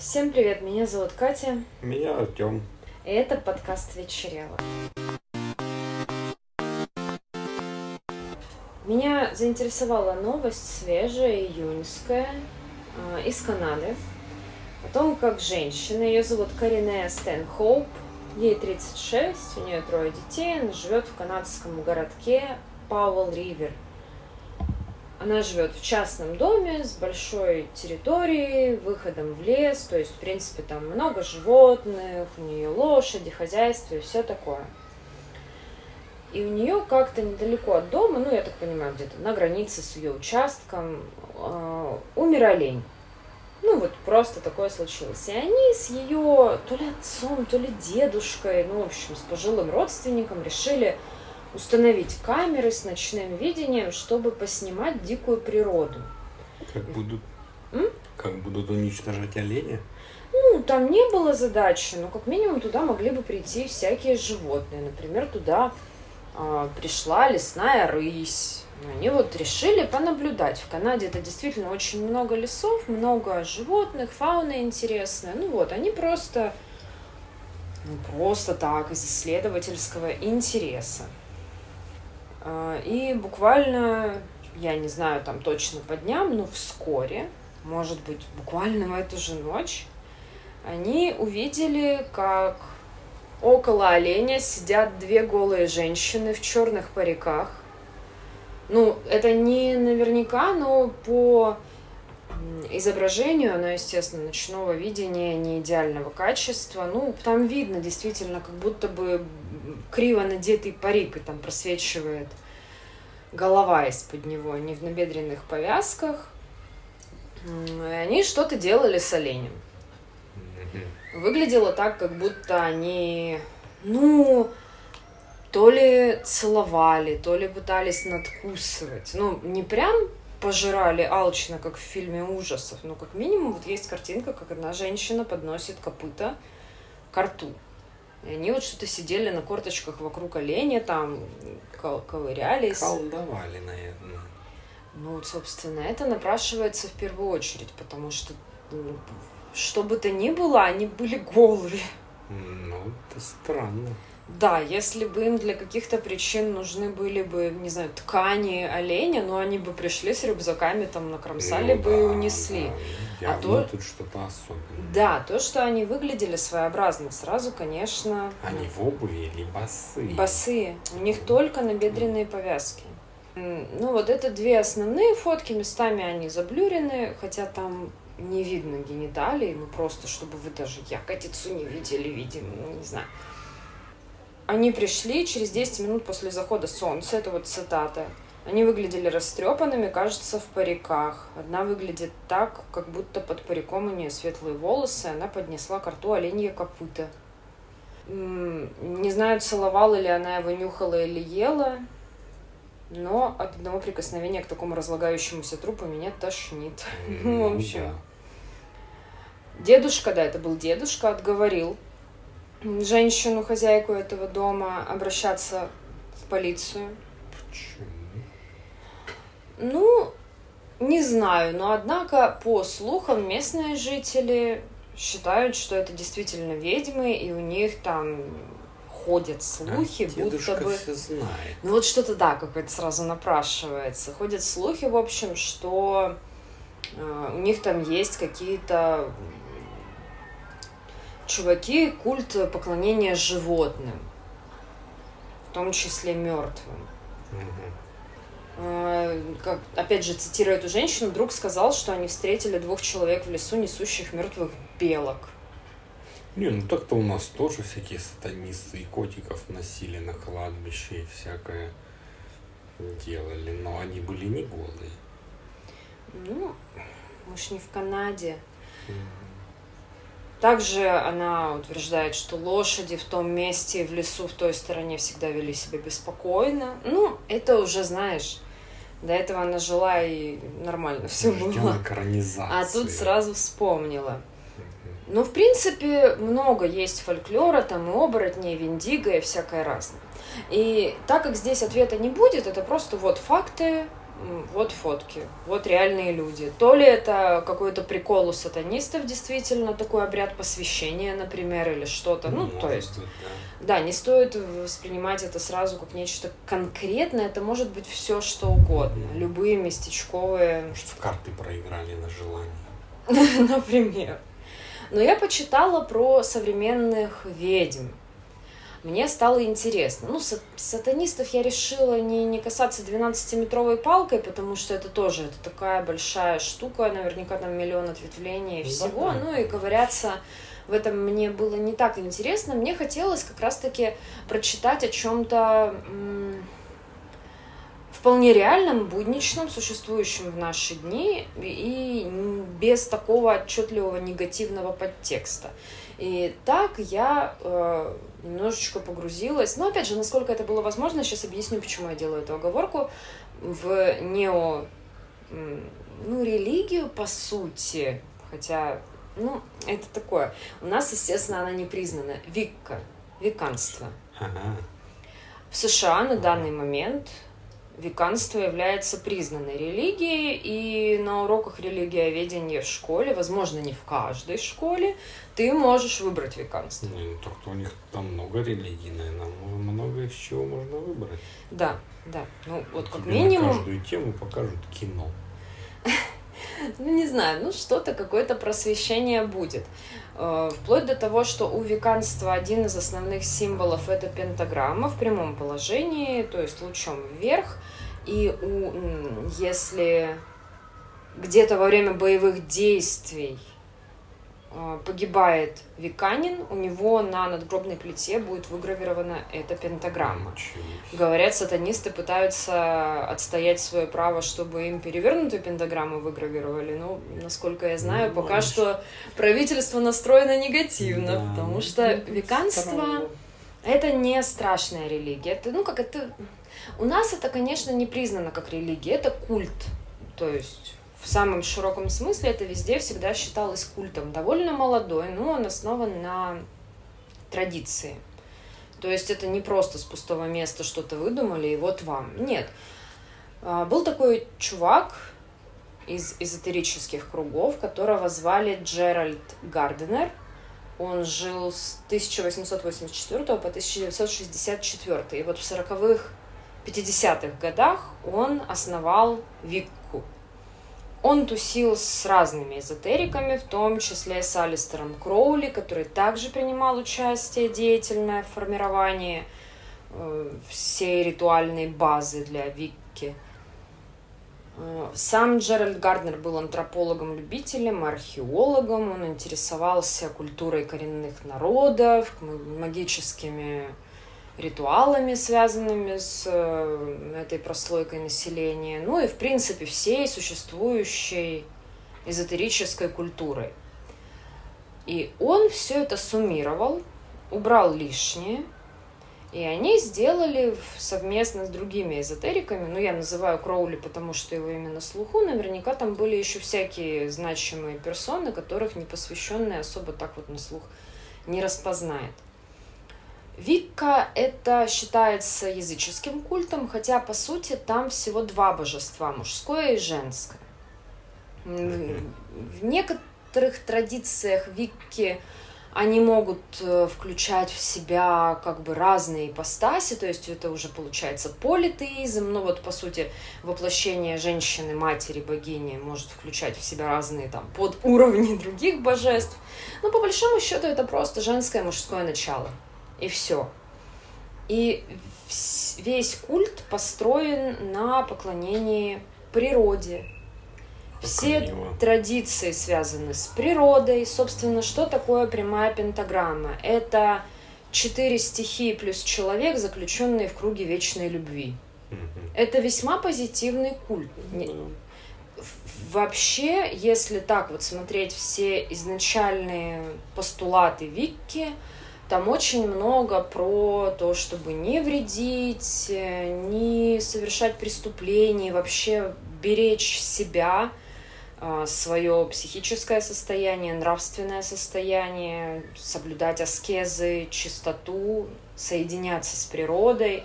Всем привет, меня зовут Катя, Меня Артем. и это подкаст «Вечерело». Меня заинтересовала новость свежая, июньская, э, из Канады, о том, как женщина, ее зовут Каринея Стэнхоуп, ей 36, у нее трое детей, она живет в канадском городке Пауэлл Ривер. Она живет в частном доме с большой территорией, выходом в лес, то есть, в принципе, там много животных, у нее лошади, хозяйство и все такое. И у нее как-то недалеко от дома, ну, я так понимаю, где-то на границе с ее участком, э, умер олень. Ну, вот просто такое случилось. И они с ее то ли отцом, то ли дедушкой, ну, в общем, с пожилым родственником решили установить камеры с ночным видением, чтобы поснимать дикую природу. Как будут, М? как будут уничтожать оленя? Ну, там не было задачи, но как минимум туда могли бы прийти всякие животные. Например, туда а, пришла лесная рысь. Они вот решили понаблюдать. В Канаде это действительно очень много лесов, много животных, фауна интересная. Ну вот, они просто, ну, просто так, из исследовательского интереса. А, И буквально, я не знаю там точно по дням, но вскоре, может быть, буквально в эту же ночь, они увидели, как около оленя сидят две голые женщины в черных париках. Ну, это не наверняка, но по изображению, оно, естественно, ночного видения не идеального качества. Ну, там видно действительно, как будто бы криво надетый парик, и там просвечивает голова из-под него, не в набедренных повязках. И они что-то делали с оленем. Выглядело так, как будто они, ну, то ли целовали, то ли пытались надкусывать. Ну, не прям пожирали алчно, как в фильме ужасов, но как минимум вот есть картинка, как одна женщина подносит копыта к рту. И они вот что-то сидели на корточках вокруг оленя, там ко- ковырялись. Колдовали, наверное. Ну, вот, собственно, это напрашивается в первую очередь, потому что ну, что бы то ни было, они были голые. Ну, это странно. Да, если бы им для каких-то причин нужны были бы, не знаю, ткани оленя, ну, они бы пришли с рюкзаками, там, накромсали Ну бы и да, унесли. да. А то- тут что-то особенное. Да, то, что они выглядели своеобразно, сразу, конечно, Они в обуви или босые? босые. У них только набедренные повязки. Ну, вот это две основные фотки, местами они заблюрены, хотя там не видно гениталий, ну просто, чтобы вы даже ягодицу не видели, видимо, ну, не знаю. Они пришли через 10 минут после захода солнца, это вот цитата. Они выглядели растрепанными, кажется, в париках. Одна выглядит так, как будто под париком у нее светлые волосы, она поднесла к рту оленье копыта. Не знаю, целовала ли она его, нюхала или ела, но от одного прикосновения к такому разлагающемуся трупу меня тошнит. Ну, в общем. Дедушка, да, это был дедушка, отговорил женщину, хозяйку этого дома, обращаться в полицию. Почему? Ну, не знаю, но однако, по слухам, местные жители считают, что это действительно ведьмы, и у них там ходят слухи, А будто бы... все знает. Ну вот что-то, да, какое-то сразу напрашивается. Ходят слухи, в общем, что э, у них там есть какие-то чуваки, культ поклонения животным, в том числе мертвым. Э, Как, опять же, цитируя эту женщину, друг сказал, что они встретили двух человек в лесу, несущих мертвых белок. Не, ну так-то у нас тоже всякие сатанисты и котиков носили на кладбище и всякое делали, но они были не голые. Ну, мы ж не в Канаде. Также она утверждает, что лошади в том месте, в лесу, в той стороне всегда вели себя беспокойно. Ну, это уже, знаешь, до этого она жила и нормально все было. А тут сразу вспомнила. Ну, в принципе, много есть фольклора, там и оборотни, и виндиго, и всякое разное. И так как здесь ответа не будет, это просто вот факты, вот фотки, вот реальные люди. То ли это какой-то прикол у сатанистов, действительно, такой обряд посвящения, например, или что-то. Ну, Может то есть, быть, да. да, не стоит воспринимать это сразу как нечто конкретное. Это может быть все что угодно. Любые местечковые, Может, в карты проиграли на желание. например. Но я почитала про современных ведьм. Мне стало интересно. Ну, са- сатанистов я решила не, не касаться 12-метровой палкой, потому что это тоже это такая большая штука, наверняка там миллион ответвлений и Ну, всего. Ну и ковыряться в этом мне было не так интересно. Мне хотелось как раз-таки прочитать о чем-то вполне реальном, будничном, существующем в наши дни и без такого отчетливого негативного подтекста. И так я э, немножечко погрузилась, но опять же, насколько это было возможно, сейчас объясню, почему я делаю эту оговорку, в нео, ну, религию, по сути, хотя, ну, это такое. У нас, естественно, она не признана. Викка, виканство. Ага. В США на данный момент веканство является признанной религией, и на уроках религиоведения в школе, возможно, не в каждой школе, ты можешь выбрать веканство. Не, ну так-то у них там много религий, наверное, много из чего можно выбрать. Да, да. Ну, вот как Тебе на минимум, каждую тему покажут кино. ну, не знаю, ну, что-то, какое-то просвещение будет. Э, Вплоть до того, что у веканства один из основных символов это пентаграмма в прямом положении, то есть лучом вверх. И у, если где-то во время боевых действий погибает веканин, у него на надгробной плите будет выгравирована эта пентаграмма. Говорят, сатанисты пытаются отстоять свое право, чтобы им перевернутую пентаграмму выгравировали. Но, насколько я знаю, Ну, пока что правительство настроено негативно, Да, потому ну, что это веканство это не страшная религия. Это, ну, как это... У нас это, конечно, не признано как религия, это культ. То есть в самом широком смысле это везде всегда считалось культом. Довольно молодой, но он основан на традиции. То есть это не просто с пустого места что-то выдумали, и вот вам. Нет. А, Был такой чувак из эзотерических кругов, которого звали Джеральд Гарденер. Он жил с 1884 по 1964. И вот в 40-х, 50-х годах он основал Викку. Он тусил с разными эзотериками, в том числе с Алистером Кроули, который также принимал участие деятельное в формировании э, всей ритуальной базы для Викки. Э, Сам Джеральд Гарднер был антропологом-любителем, археологом. Он интересовался культурой коренных народов, магическими ритуалами, связанными с э, этой прослойкой населения, ну и, в принципе, всей существующей эзотерической культурой. И он все это суммировал, убрал лишнее, и они сделали совместно с другими эзотериками, ну, я называю Кроули, потому что его имя на слуху, наверняка там были еще всякие значимые персоны, которых непосвященный особо так вот на слух не распознает. Викка это считается языческим культом, хотя по сути там всего два божества, мужское и женское. В некоторых традициях Викки они могут э, включать в себя как бы разные ипостаси, то есть это уже получается политеизм, но вот по сути воплощение женщины, матери, богини может включать в себя разные там подуровни других божеств. Но по большому счету это просто женское и мужское начало. И все. И весь культ построен на поклонении природе. Как Все мило. традиции связаны с природой. Собственно, что такое прямая пентаграмма? Это четыре стихии плюс человек, заключенные в круге вечной любви. Это весьма позитивный культ. В- Вообще, если так вот смотреть все изначальные постулаты Викки, там очень много про то, чтобы не вредить, не совершать преступлений, вообще беречь себя, свое психическое состояние, нравственное состояние, соблюдать аскезы, чистоту, соединяться с природой.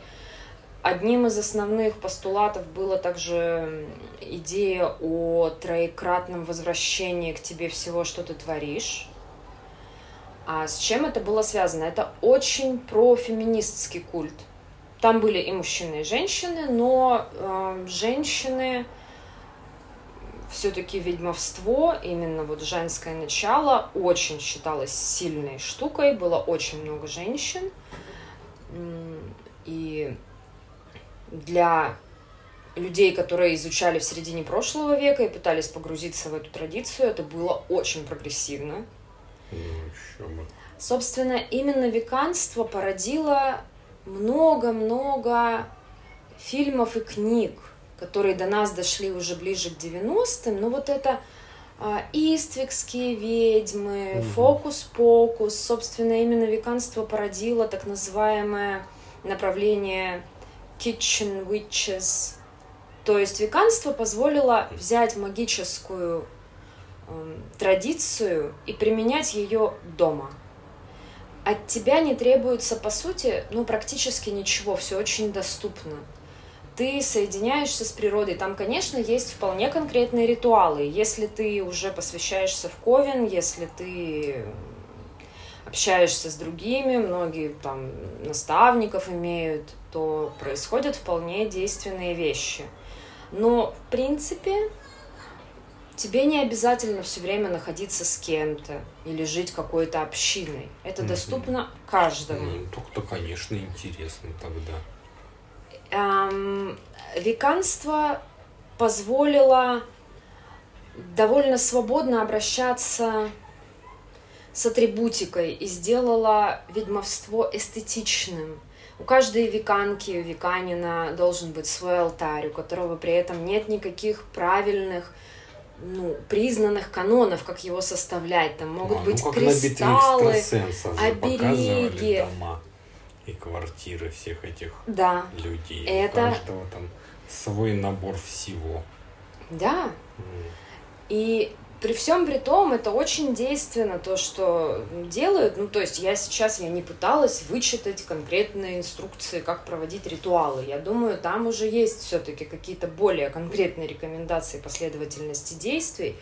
одним из основных постулатов было также идея о троекратном возвращении к тебе всего, что ты творишь. А с чем это было связано? Это очень профеминистский культ. Там были и мужчины, и женщины, но э, женщины все-таки ведьмовство, именно вот женское начало, очень считалось сильной штукой, было очень много женщин. И для людей, которые изучали в середине прошлого века и пытались погрузиться в эту традицию, это было очень прогрессивно. Ну, Собственно, именно веканство породило много-много фильмов и книг, которые до нас дошли уже ближе к 90-м. Но вот это а, Иствикские ведьмы, фокус-покус, собственно, именно веканство породило так называемое направление kitchen witches. То есть веканство позволило взять магическую традицию и применять ее дома. От тебя не требуется, по сути, ну, практически ничего, все очень доступно. Ты соединяешься с природой. Там, конечно, есть вполне конкретные ритуалы. Если ты уже посвящаешься в Ковен, если ты общаешься с другими, многие там наставников имеют, то происходят вполне действенные вещи. Но, в принципе, тебе не обязательно все время находиться с кем-то или жить какой-то общиной. Это mm-hmm. доступно каждому. Ну, то, конечно, интересно тогда. Эм, веканство позволило довольно свободно обращаться с атрибутикой и сделала ведьмовство эстетичным. У каждой веканки, веканина должен быть свой алтарь, у которого при этом нет никаких правильных ну, признанных канонов, как его составлять. Там могут а, быть ну, кристаллы, обереги. дома и квартиры всех этих да. людей. Это... У каждого там свой набор всего. Да. Mm. И при всем при том, это очень действенно, то, что делают. Ну, то есть я сейчас, я не пыталась вычитать конкретные инструкции, как проводить ритуалы. Я думаю, там уже есть все-таки какие-то более конкретные рекомендации последовательности действий.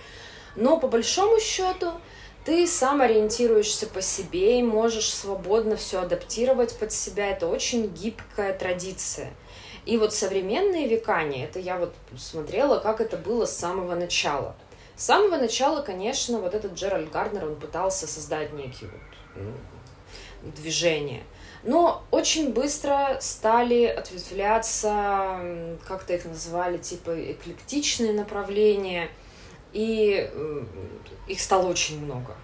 Но по большому счету ты сам ориентируешься по себе и можешь свободно все адаптировать под себя. Это очень гибкая традиция. И вот современные векания, это я вот смотрела, как это было с самого начала. С самого начала, конечно, вот этот Джеральд Гарднер, он пытался создать некие вот, ну, движения. Но очень быстро стали ответвляться, как-то их называли, типа эклектичные направления, и их стало очень много.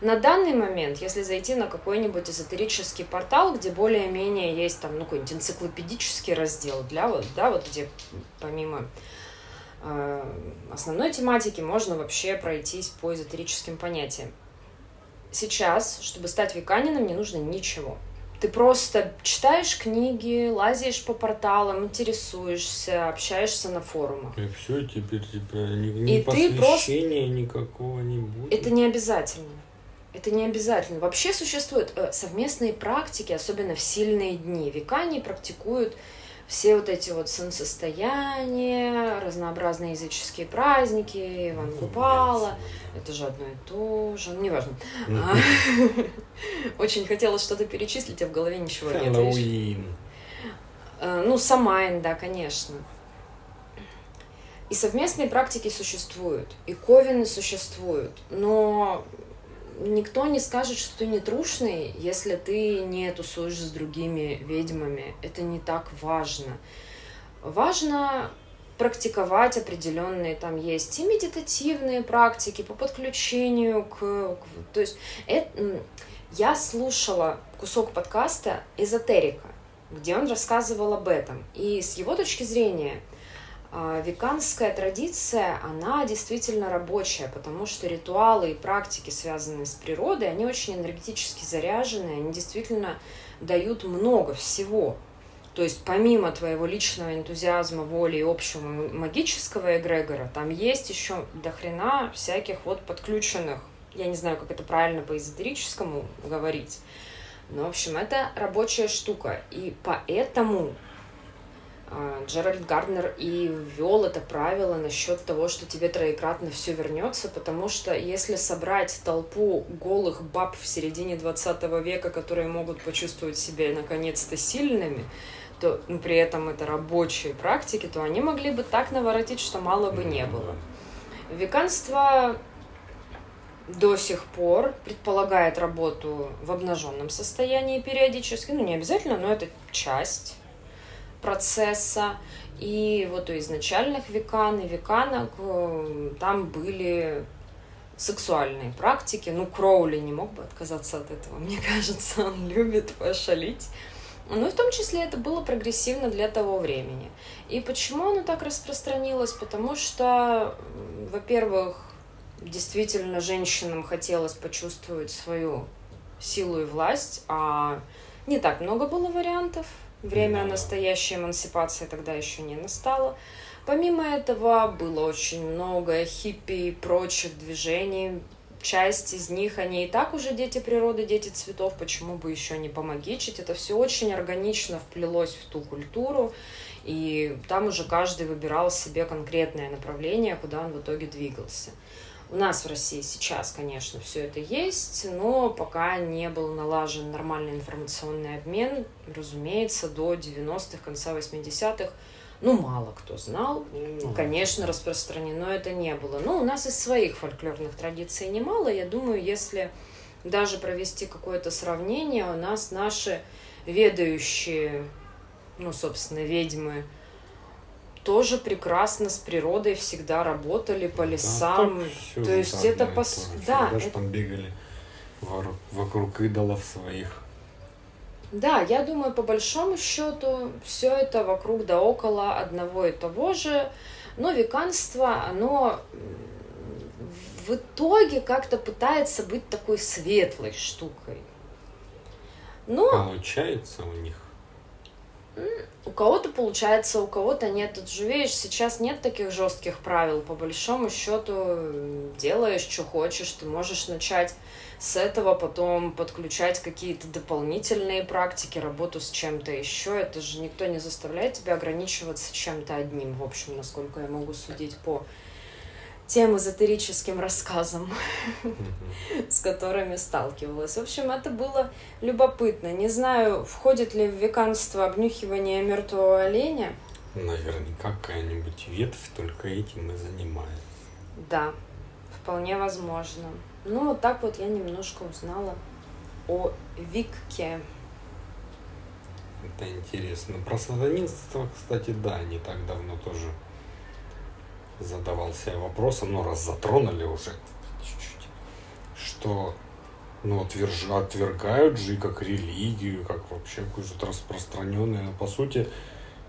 На данный момент, если зайти на какой-нибудь эзотерический портал, где более-менее есть там, ну, какой-нибудь энциклопедический раздел для вот, да, вот где помимо основной тематики можно вообще пройтись по эзотерическим понятиям. Сейчас, чтобы стать веканином, не нужно ничего. Ты просто читаешь книги, лазишь по порталам, интересуешься, общаешься на форумах. И все, теперь тебя ни, ни и посвящения просто... никакого не будет. Это не обязательно. Это не обязательно. Вообще существуют э, совместные практики, особенно в сильные дни. Векане практикуют все вот эти вот солнцестояния, разнообразные языческие праздники, Иван Купала, это же одно и то же, ну, неважно. А, очень хотела что-то перечислить, а в голове ничего нет. Хэллоуин. Э, ну, Самайн, да, конечно. И совместные практики существуют, и ковины существуют, но никто не скажет, что ты не трушный, если ты не тусуешь с другими ведьмами. Это не так важно. Важно практиковать определенные, там есть и медитативные практики по подключению к... к то есть это, я слушала кусок подкаста «Эзотерика», где он рассказывал об этом. И с его точки зрения – а, веканская традиция, она действительно рабочая, потому что ритуалы и практики, связанные с природой, они очень энергетически заряжены, они действительно дают много всего. То есть помимо твоего личного энтузиазма, воли и общего магического эгрегора, там есть еще дохрена всяких вот подключенных, я не знаю, как это правильно по эзотерическому говорить, но, в общем, это рабочая штука. И поэтому Джеральд Гарднер и ввел это правило насчет того, что тебе троекратно все вернется, потому что если собрать толпу голых баб в середине 20 века, которые могут почувствовать себя наконец-то сильными, то ну, при этом это рабочие практики, то они могли бы так наворотить, что мало бы не было. Веканство до сих пор предполагает работу в обнаженном состоянии периодически, ну не обязательно, но это часть процесса. И вот у изначальных векан и веканок э, там были сексуальные практики. Ну, Кроули не мог бы отказаться от этого, мне кажется, он любит пошалить. Ну и в том числе это было прогрессивно для того времени. И почему оно так распространилось? Потому что, во-первых, действительно женщинам хотелось почувствовать свою силу и власть, а не так много было вариантов. Время настоящей эмансипации тогда еще не настало. Помимо этого было очень много хиппи и прочих движений. Часть из них, они и так уже дети природы, дети цветов, почему бы еще не помогичить. Это все очень органично вплелось в ту культуру, и там уже каждый выбирал себе конкретное направление, куда он в итоге двигался. У нас в России сейчас, конечно, все это есть, но пока не был налажен нормальный информационный обмен, разумеется, до 90-х, конца 80-х, ну, мало кто знал. Ну, конечно, распространено это не было. Но у нас из своих фольклорных традиций немало. Я думаю, если даже провести какое-то сравнение, у нас наши ведающие, ну, собственно, ведьмы, тоже прекрасно с природой всегда работали по лесам. Да, То есть это по да, даже это... там бегали вокруг идолов своих. Да, я думаю, по большому счету, все это вокруг да около одного и того же. Но веканство, оно в итоге как-то пытается быть такой светлой штукой. Но... Получается у них у кого-то получается, у кого-то нет. Тут же, сейчас нет таких жестких правил. По большому счету, делаешь, что хочешь. Ты можешь начать с этого, потом подключать какие-то дополнительные практики, работу с чем-то еще. Это же никто не заставляет тебя ограничиваться чем-то одним, в общем, насколько я могу судить по тем эзотерическим рассказам, с которыми сталкивалась. В общем, это было любопытно. Не знаю, входит ли в веканство обнюхивание мертвого оленя. Наверняка какая-нибудь ветвь только этим и занимается. Да, вполне возможно. Ну, вот так вот я немножко узнала о Викке. Это интересно. Про сатанинство, кстати, да, не так давно тоже задавал себе вопросом, но раз затронули уже чуть-чуть, что ну, отверж, отвергают же как религию, как вообще какую-то распространенную. Но по сути,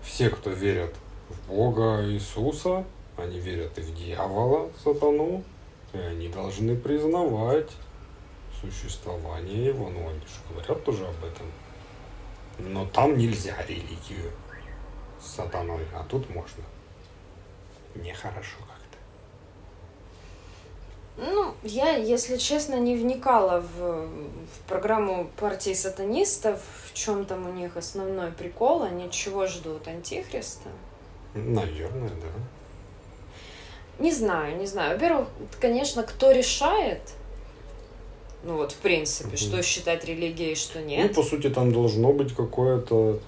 все, кто верят в Бога Иисуса, они верят и в дьявола, сатану, и они должны признавать существование его. Ну, они же говорят тоже об этом. Но там нельзя религию с сатаной, а тут можно нехорошо как-то. Ну, я, если честно, не вникала в, в программу партии сатанистов, в чем там у них основной прикол, они чего ждут, антихриста? Наверное, да. Не знаю, не знаю. Во-первых, конечно, кто решает, ну вот, в принципе, угу. что считать религией, что нет. Ну, по сути, там должно быть какое-то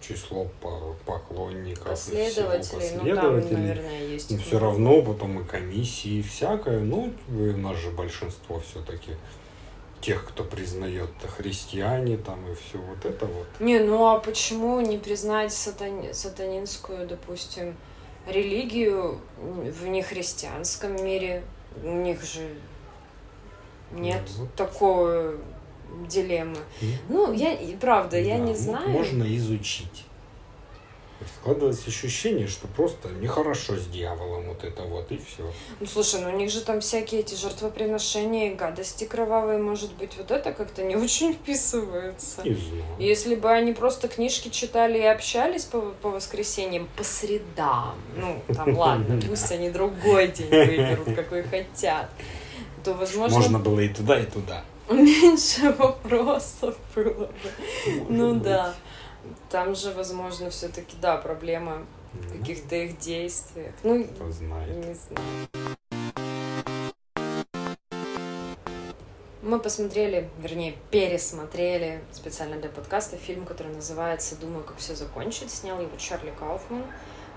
число поклонников последователей, ну там, наверное, есть. Но все равно потом и комиссии, и всякое. Ну, у нас же большинство все-таки тех, кто признает христиане там и все вот это вот. Не, ну а почему не признать сатани... сатанинскую, допустим, религию в нехристианском мире? У них же нет ну, вот. такого дилеммы. Mm. Ну, я, правда, да, я не знаю. Можно изучить. Складывается ощущение, что просто нехорошо с дьяволом вот это вот, и все. Ну, слушай, ну у них же там всякие эти жертвоприношения и гадости кровавые, может быть, вот это как-то не очень вписывается. Не знаю. Если бы они просто книжки читали и общались по, по воскресеньям, по средам, ну, там, ладно, пусть они другой день выберут, какой хотят, то, возможно... Можно было и туда, и туда. меньше вопросов было бы. Ну да. Там же, возможно, все-таки, да, проблема в каких-то их действиях. Ну, Кто знает. не знаю. Мы посмотрели, вернее, пересмотрели специально для подкаста фильм, который называется «Думаю, как все закончить». Снял его Чарли Кауфман.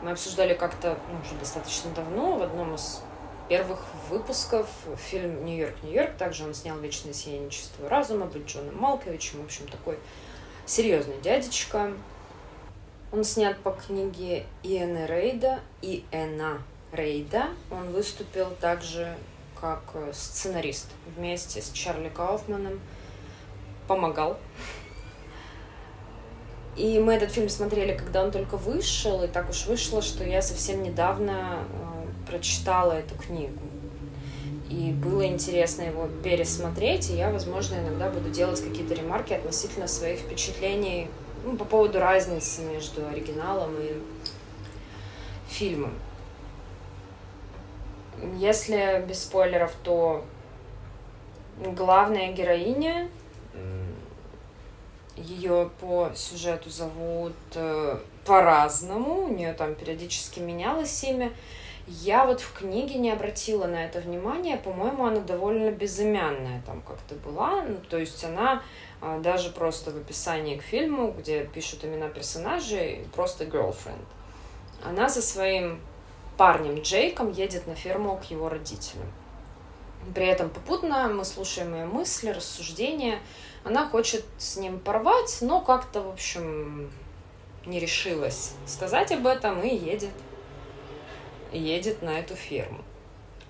Мы обсуждали как-то ну, уже достаточно давно в одном из первых выпусков фильм «Нью-Йорк, Нью-Йорк». Также он снял «Вечное сияние чистого разума», быть Джоном Малковичем. В общем, такой серьезный дядечка. Он снят по книге Иэна Рейда, Иэна Рейда. Он выступил также как э, сценарист вместе с Чарли Кауфманом. Помогал. И мы этот фильм смотрели, когда он только вышел, и так уж вышло, что я совсем недавно э, прочитала эту книгу. И было интересно его пересмотреть, и я, возможно, иногда буду делать какие-то ремарки относительно своих впечатлений ну, по поводу разницы между оригиналом и фильмом. Если без спойлеров, то главная героиня, ее по сюжету зовут э, по-разному, у нее там периодически менялось имя. Я вот в книге не обратила на это внимание, по-моему, она довольно безымянная там как-то была, ну, то есть она а, даже просто в описании к фильму, где пишут имена персонажей, просто girlfriend. Она со своим парнем Джейком едет на ферму к его родителям. При этом попутно мы слушаем ее мысли, рассуждения. Она хочет с ним порвать, но как-то, в общем, не решилась сказать об этом и едет. Едет на эту ферму.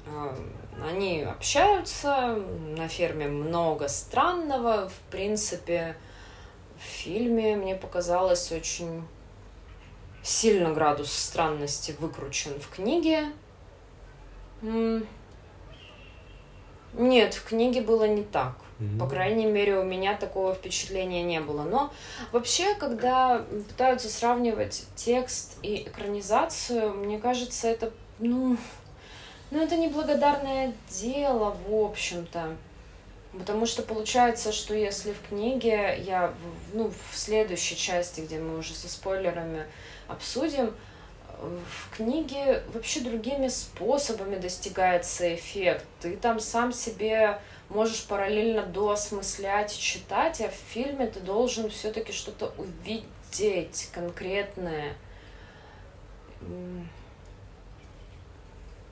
А, Они общаются, на ферме много странного. В принципе, в фильме мне показалось очень сильно градус странности выкручен в книге. Нет, в книге было не так. По крайней мере, у меня такого впечатления не было. Но вообще, когда пытаются сравнивать текст и экранизацию, мне кажется, это, ну, ну, это неблагодарное дело, в общем-то. Потому что получается, что если в книге я, ну, в следующей части, где мы уже со спойлерами обсудим, в книге вообще другими способами достигается эффект. Ты там сам себе можешь параллельно доосмыслять читать, а в фильме ты должен все-таки что-то увидеть конкретное.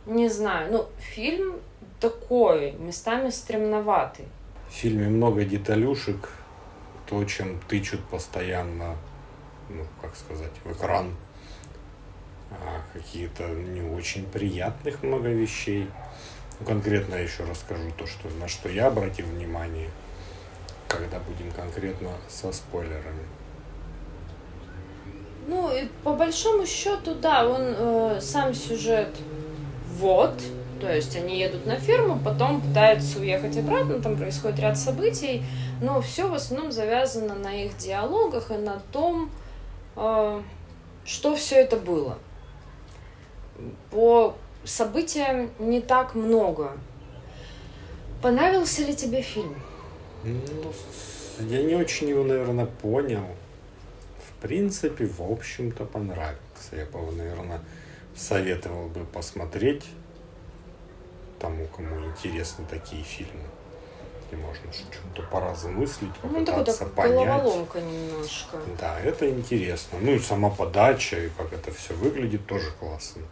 Не знаю, ну, фильм такой, местами стремноватый. В фильме много деталюшек, то, чем тычут постоянно, ну, как сказать, в экран. А какие-то не очень приятных много вещей. Ну, конкретно я еще расскажу то, что, на что я обратил внимание, когда будем конкретно со спойлерами. Ну, и по большому счету, да, он э, сам сюжет вот, то есть они едут на ферму, потом пытаются уехать обратно, там происходит ряд событий, но все в основном завязано на их диалогах и на том, э, что все это было. По событиям не так много. Понравился ли тебе фильм? Ну, я не очень его, наверное, понял. В принципе, в общем-то, понравился. Я бы, наверное, советовал бы посмотреть тому, кому интересны такие фильмы. Где можно что-то поразмыслить, Ну, попытаться так, понять. головоломка немножко. Да, это интересно. Ну и сама подача, и как это все выглядит, тоже классно.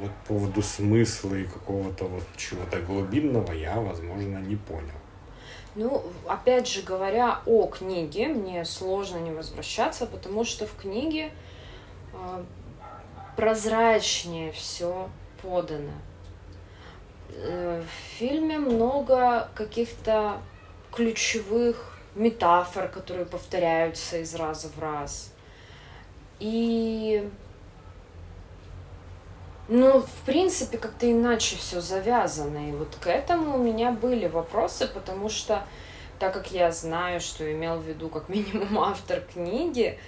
Вот по поводу смысла и какого-то вот чего-то глубинного я, возможно, не понял. Ну, опять же говоря о книге, мне сложно не возвращаться, потому что в книге э, прозрачнее все подано. Э, в фильме много каких-то ключевых метафор, которые повторяются из раза в раз. И ну, в принципе, как-то иначе все завязано. И вот к этому у меня были вопросы, потому что, так как я знаю, что имел в виду как минимум автор книги,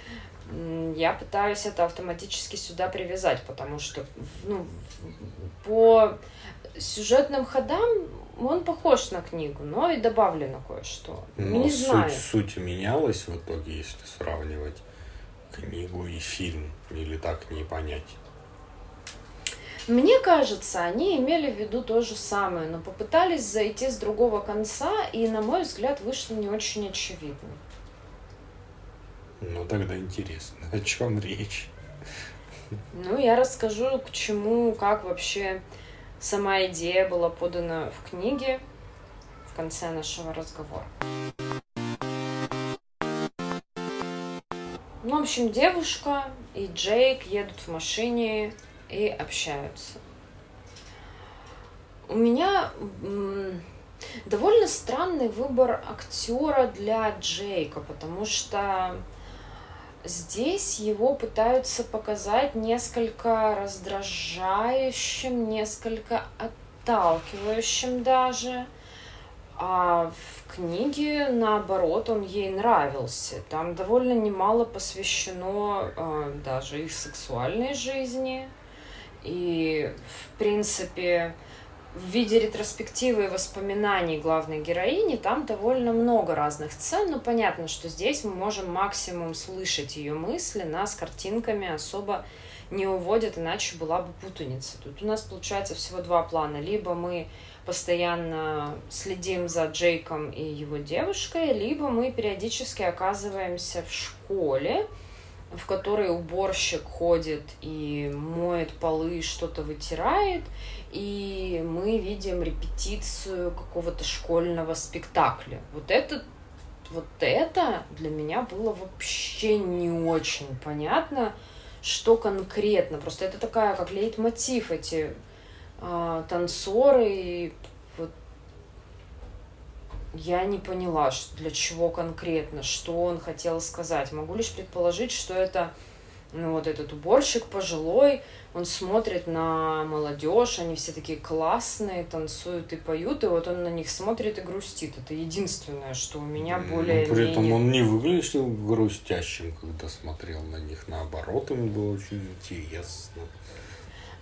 я пытаюсь это автоматически сюда привязать, потому что ну, по сюжетным ходам он похож на книгу, но и добавлено кое-что. Но не суть, знаю. суть менялась в итоге, если сравнивать. книгу и фильм? Или так не понять? Мне кажется, они имели в виду то же самое, но попытались зайти с другого конца, и, на мой взгляд, вышло не очень очевидно. Ну, тогда интересно, о чем речь? Ну, я расскажу, к чему, как вообще сама идея была подана в книге в конце нашего разговора. Ну, в общем, девушка и Джейк едут в машине и общаются. У меня довольно странный выбор актера для Джейка, потому что здесь его пытаются показать несколько раздражающим, несколько отталкивающим даже. А в книге, наоборот, он ей нравился. Там довольно немало посвящено э, даже их сексуальной жизни. И, в принципе, в виде ретроспективы и воспоминаний главной героини там довольно много разных сцен, но понятно, что здесь мы можем максимум слышать ее мысли, нас картинками особо не уводят, иначе была бы путаница. Тут у нас получается всего два плана. Либо мы постоянно следим за Джейком и его девушкой, либо мы периодически оказываемся в школе, в которой уборщик ходит и моет полы, что-то вытирает, и мы видим репетицию какого-то школьного спектакля. Вот это, вот это для меня было вообще не очень понятно, что конкретно. Просто это такая, как лейтмотив, эти э, танцоры, и я не поняла, для чего конкретно, что он хотел сказать. Могу лишь предположить, что это ну, вот этот уборщик пожилой, он смотрит на молодежь, они все такие классные, танцуют и поют, и вот он на них смотрит и грустит. Это единственное, что у меня более При этом он не выглядел грустящим, когда смотрел на них. Наоборот, ему было очень интересно.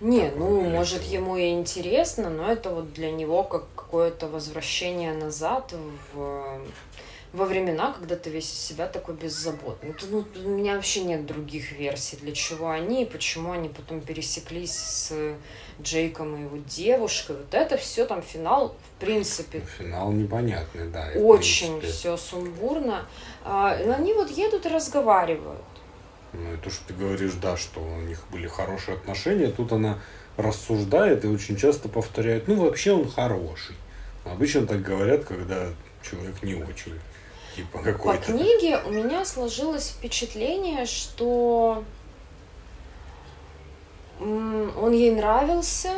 Не, ну, может, ему и интересно, но это вот для него как какое-то возвращение назад в во времена, когда ты весь из себя такой беззаботный. Ну, у меня вообще нет других версий, для чего они и почему они потом пересеклись с Джейком и его девушкой. Вот это все там финал, в принципе. Финал непонятный, да. Очень все сумбурно. А, они вот едут и разговаривают. Ну, это что ты говоришь, да, что у них были хорошие отношения. Тут она рассуждает и очень часто повторяет, ну, вообще он хороший. Обычно так говорят, когда человек не очень. Типа какой-то. По книге у меня сложилось впечатление, что он ей нравился.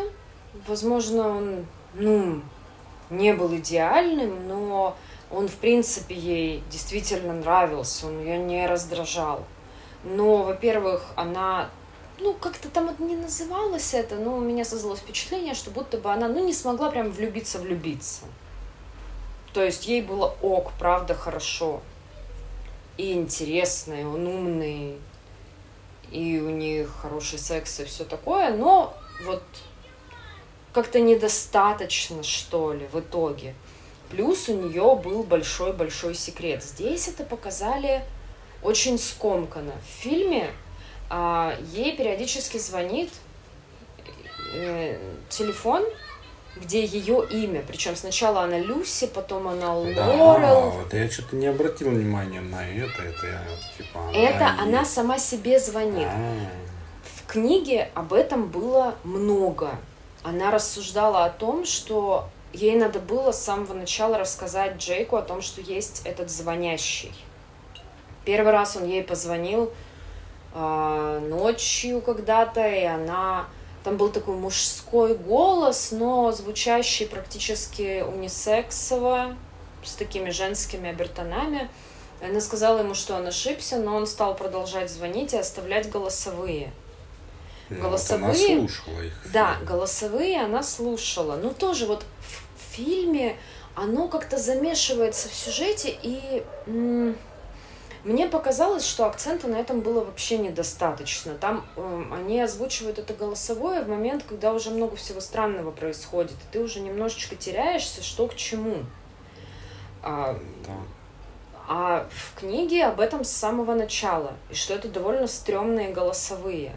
Возможно, он, ну, не был идеальным, но он, в принципе, ей действительно нравился, он ее не раздражал. Но, во-первых, она, ну, как-то там это не называлось это, но у меня создалось впечатление, что будто бы она, ну, не смогла прям влюбиться-влюбиться. То есть ей было ок, правда, хорошо. И интересно, и он умный, и у них хороший секс и все такое, но вот как-то недостаточно, что ли, в итоге. Плюс у нее был большой-большой секрет. Здесь это показали очень скомканно. В фильме а, ей периодически звонит э, телефон где ее имя. Причем сначала она Люси, потом она Лорел. Да, вот я что-то не обратил внимания на это. Это я, типа, она Это она сама себе звонит. А-а-а. В книге об этом было много. Она рассуждала о том, что ей надо было с самого начала рассказать Джейку о том, что есть этот звонящий. Первый раз он ей позвонил э, ночью когда-то, и она там был такой мужской голос, но звучащий практически унисексово, с такими женскими обертонами. Она сказала ему, что он ошибся, но он стал продолжать звонить и оставлять голосовые. Ну, голосовые. Вот она слушала их. Да, голосовые она слушала. Ну тоже вот в фильме оно как-то замешивается в сюжете и мне показалось, что акцента на этом было вообще недостаточно. Там э, они озвучивают это голосовое в момент, когда уже много всего странного происходит, и ты уже немножечко теряешься, что к чему. А, да. А в книге об этом с самого начала, и что это довольно стрёмные голосовые,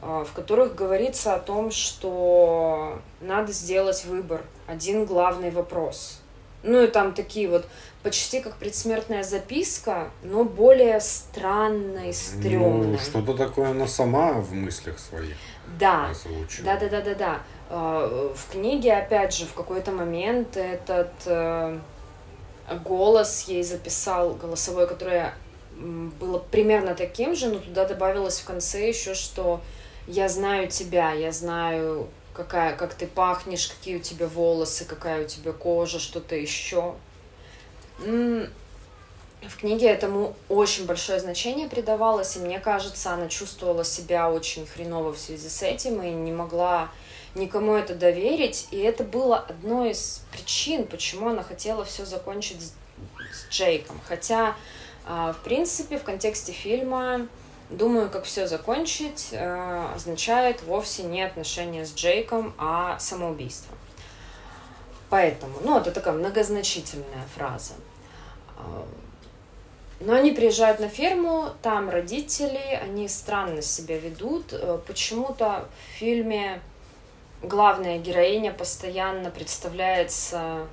а, в которых говорится о том, что надо сделать выбор, один главный вопрос. Ну и там такие вот почти как предсмертная записка, но более странная и стрёмная. Ну, что-то такое она сама в мыслях своих Да, озвучила. да, да, да, да, да. В книге, опять же, в какой-то момент этот э, голос ей записал, голосовой, которое было примерно таким же, но туда добавилось в конце еще, что я знаю тебя, я знаю, какая, как ты пахнешь, какие у тебя волосы, какая у тебя кожа, что-то еще. В книге этому очень большое значение придавалось, и мне кажется, она чувствовала себя очень хреново в связи с этим и не могла никому это доверить. И это было одной из причин, почему она хотела все закончить с, с Джейком. Хотя, а, в принципе, в контексте фильма, думаю, как все закончить, а, означает вовсе не отношения с Джейком, а самоубийство. Поэтому, ну, это такая многозначительная фраза. А, Но они приезжают на ферму, там родители, они странно себя ведут. Э, Почему-то в фильме главная героиня постоянно представляется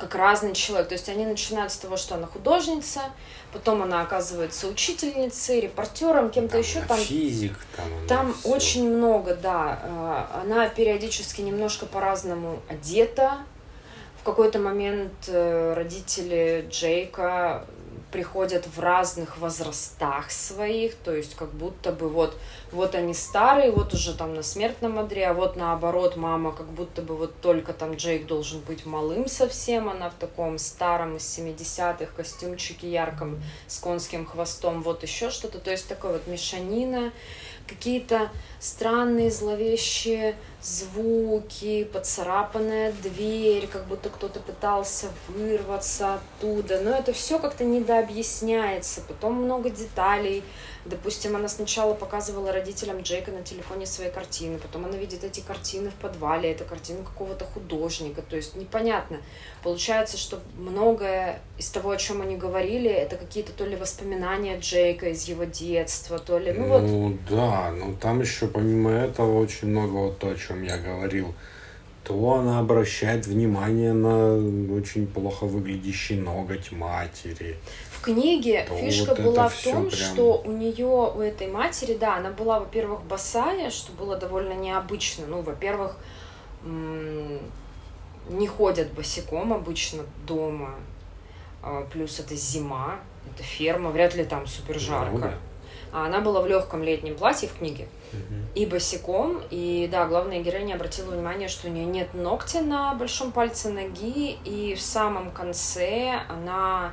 как разный человек. То есть они начинают с того, что она художница, потом она оказывается учительницей, репортером, кем-то Там еще там. физик, там, Там всё. очень много, да. Э, Она периодически немножко по-разному одета. В какой-то момент э, родители Джейка приходят в разных возрастах своих, то есть как будто бы вот, вот они старые, вот уже там на смертном одре, а вот наоборот мама как будто бы вот только там Джейк должен быть малым совсем, она в таком старом из 70-х костюмчике ярком с конским хвостом, вот еще что-то, то есть такой вот мешанина, какие-то странные зловещие звуки, поцарапанная дверь, как будто кто-то пытался вырваться оттуда. Но это все как-то недообъясняется. Потом много деталей. Допустим, она сначала показывала родителям Джейка на телефоне свои картины, потом она видит эти картины в подвале, это картина какого-то художника, то есть непонятно. Получается, что многое из того, о чем они говорили, это какие-то то ли воспоминания Джейка из его детства, то ли, ну вот, Ну да, но там еще помимо этого очень много вот то, о чем я говорил. То она обращает внимание на очень плохо выглядящий ноготь матери. В книге То фишка вот была в том, прям- что у нее, у этой матери, да, она была, во-первых, босая, что было довольно необычно. Ну, во-первых, не ходят босиком обычно дома. А, Плюс это зима, это ферма, вряд ли там супер жарко. Ну да. А она была в легком летнем платье в книге и босиком. И да, главная героиня обратила внимание, что у нее нет ногтя на большом пальце ноги. И в самом конце она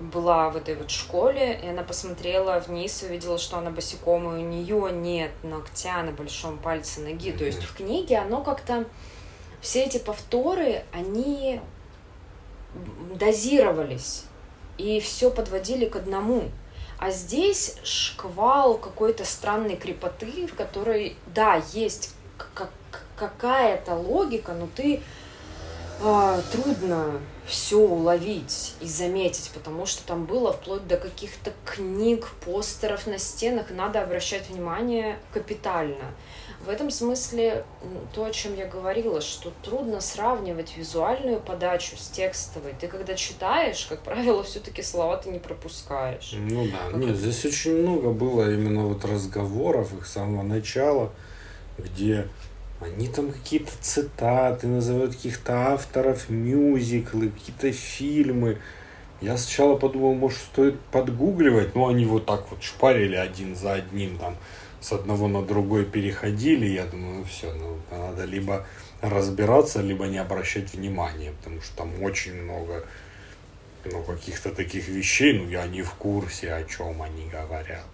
была в этой вот школе, и она посмотрела вниз и увидела, что она босиком, и у нее нет ногтя на большом пальце ноги. То есть в книге оно как-то... Все эти повторы, они дозировались и все подводили к одному. А здесь шквал какой-то странной крепоты, в которой, да, есть какая-то логика, но ты а, трудно все уловить и заметить, потому что там было вплоть до каких-то книг, постеров на стенах, надо обращать внимание капитально. В этом смысле то, о чем я говорила, что трудно сравнивать визуальную подачу с текстовой. Ты когда читаешь, как правило, все-таки слова ты не пропускаешь. Ну да, нет, здесь очень много было именно вот разговоров их с самого начала, где они там какие-то цитаты называют каких-то авторов, мюзиклы, какие-то фильмы. Я сначала подумал, может, стоит подгугливать, но они вот так вот шпарили один за одним, там, с одного на другой переходили. Я думаю, ну все, ну, надо либо разбираться, либо не обращать внимания, потому что там очень много ну, каких-то таких вещей, ну, я не в курсе, о чем они говорят.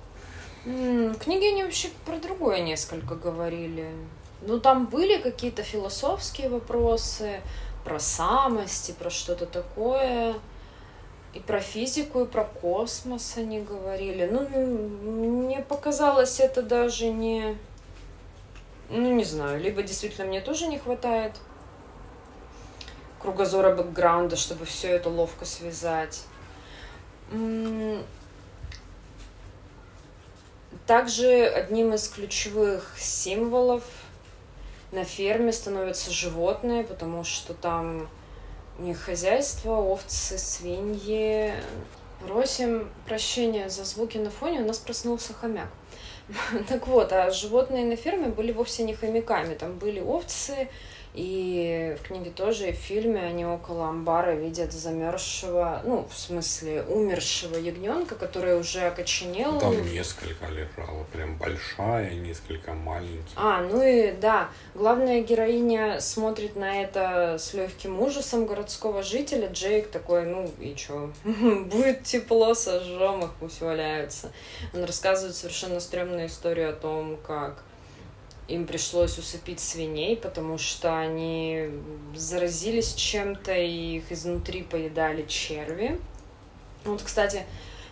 М, В книге они вообще про другое несколько говорили. Ну, там были какие-то философские вопросы про самость и про что-то такое. И про физику, и про космос они говорили. Ну, мне показалось это даже не... Ну, не знаю, либо действительно мне тоже не хватает кругозора бэкграунда, чтобы все это ловко связать. Также одним из ключевых символов на ферме становятся животные, потому что там у них хозяйство, овцы, свиньи. Просим прощения за звуки на фоне, у нас проснулся хомяк. Так вот, а животные на ферме были вовсе не хомяками. Там были овцы, и в книге тоже, и в фильме они около амбара видят замерзшего, ну, в смысле, умершего ягненка, который уже окоченел. Там несколько лежало, прям большая, несколько маленьких. А, ну и да, главная героиня смотрит на это с легким ужасом городского жителя. Джейк такой, ну и чё, будет тепло, сожжем их, пусть валяются. Он рассказывает совершенно стрёмную историю о том, как им пришлось усыпить свиней, потому что они заразились чем-то, и их изнутри поедали черви. Вот, кстати,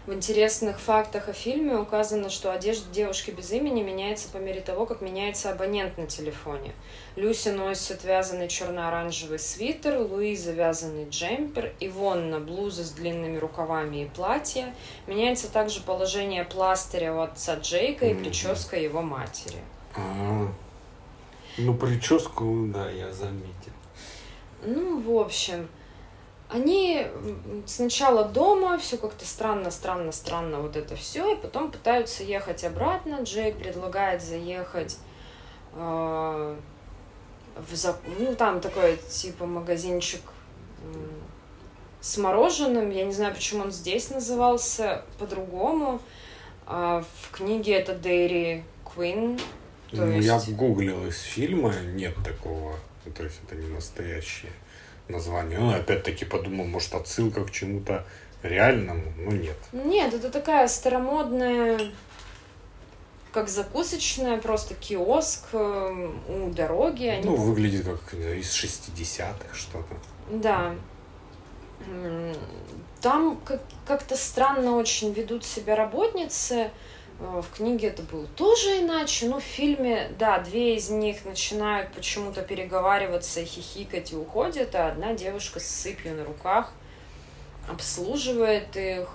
в интересных фактах о фильме указано, что одежда девушки без имени меняется по мере того, как меняется абонент на телефоне. Люси носит вязаный черно-оранжевый свитер, Луиза вязаный джемпер, Ивонна блуза с длинными рукавами и платье. Меняется также положение пластыря у отца Джейка и прическа его матери. Ну, прическу, да, я заметил. Ну, в общем, они сначала дома, все как-то странно, странно, странно, вот это все, и потом пытаются ехать обратно. Джейк предлагает заехать э, в зак... ну там такой типа магазинчик э, с мороженым. Я не знаю, почему он здесь назывался по-другому. А в книге это Dairy Queen то ну, есть... Я гуглил из фильма, нет такого, ну, то есть это не настоящее название. Ну, опять-таки подумал, может, отсылка к чему-то реальному, но нет. Нет, это такая старомодная, как закусочная, просто киоск э, у дороги. Они... Ну, выглядит как из 60-х что-то. Да. Там как-то странно очень ведут себя работницы. Э, в книге это было тоже иначе, но в фильме, да, две из них начинают почему-то переговариваться, хихикать и уходят, а одна девушка с сыпью на руках обслуживает их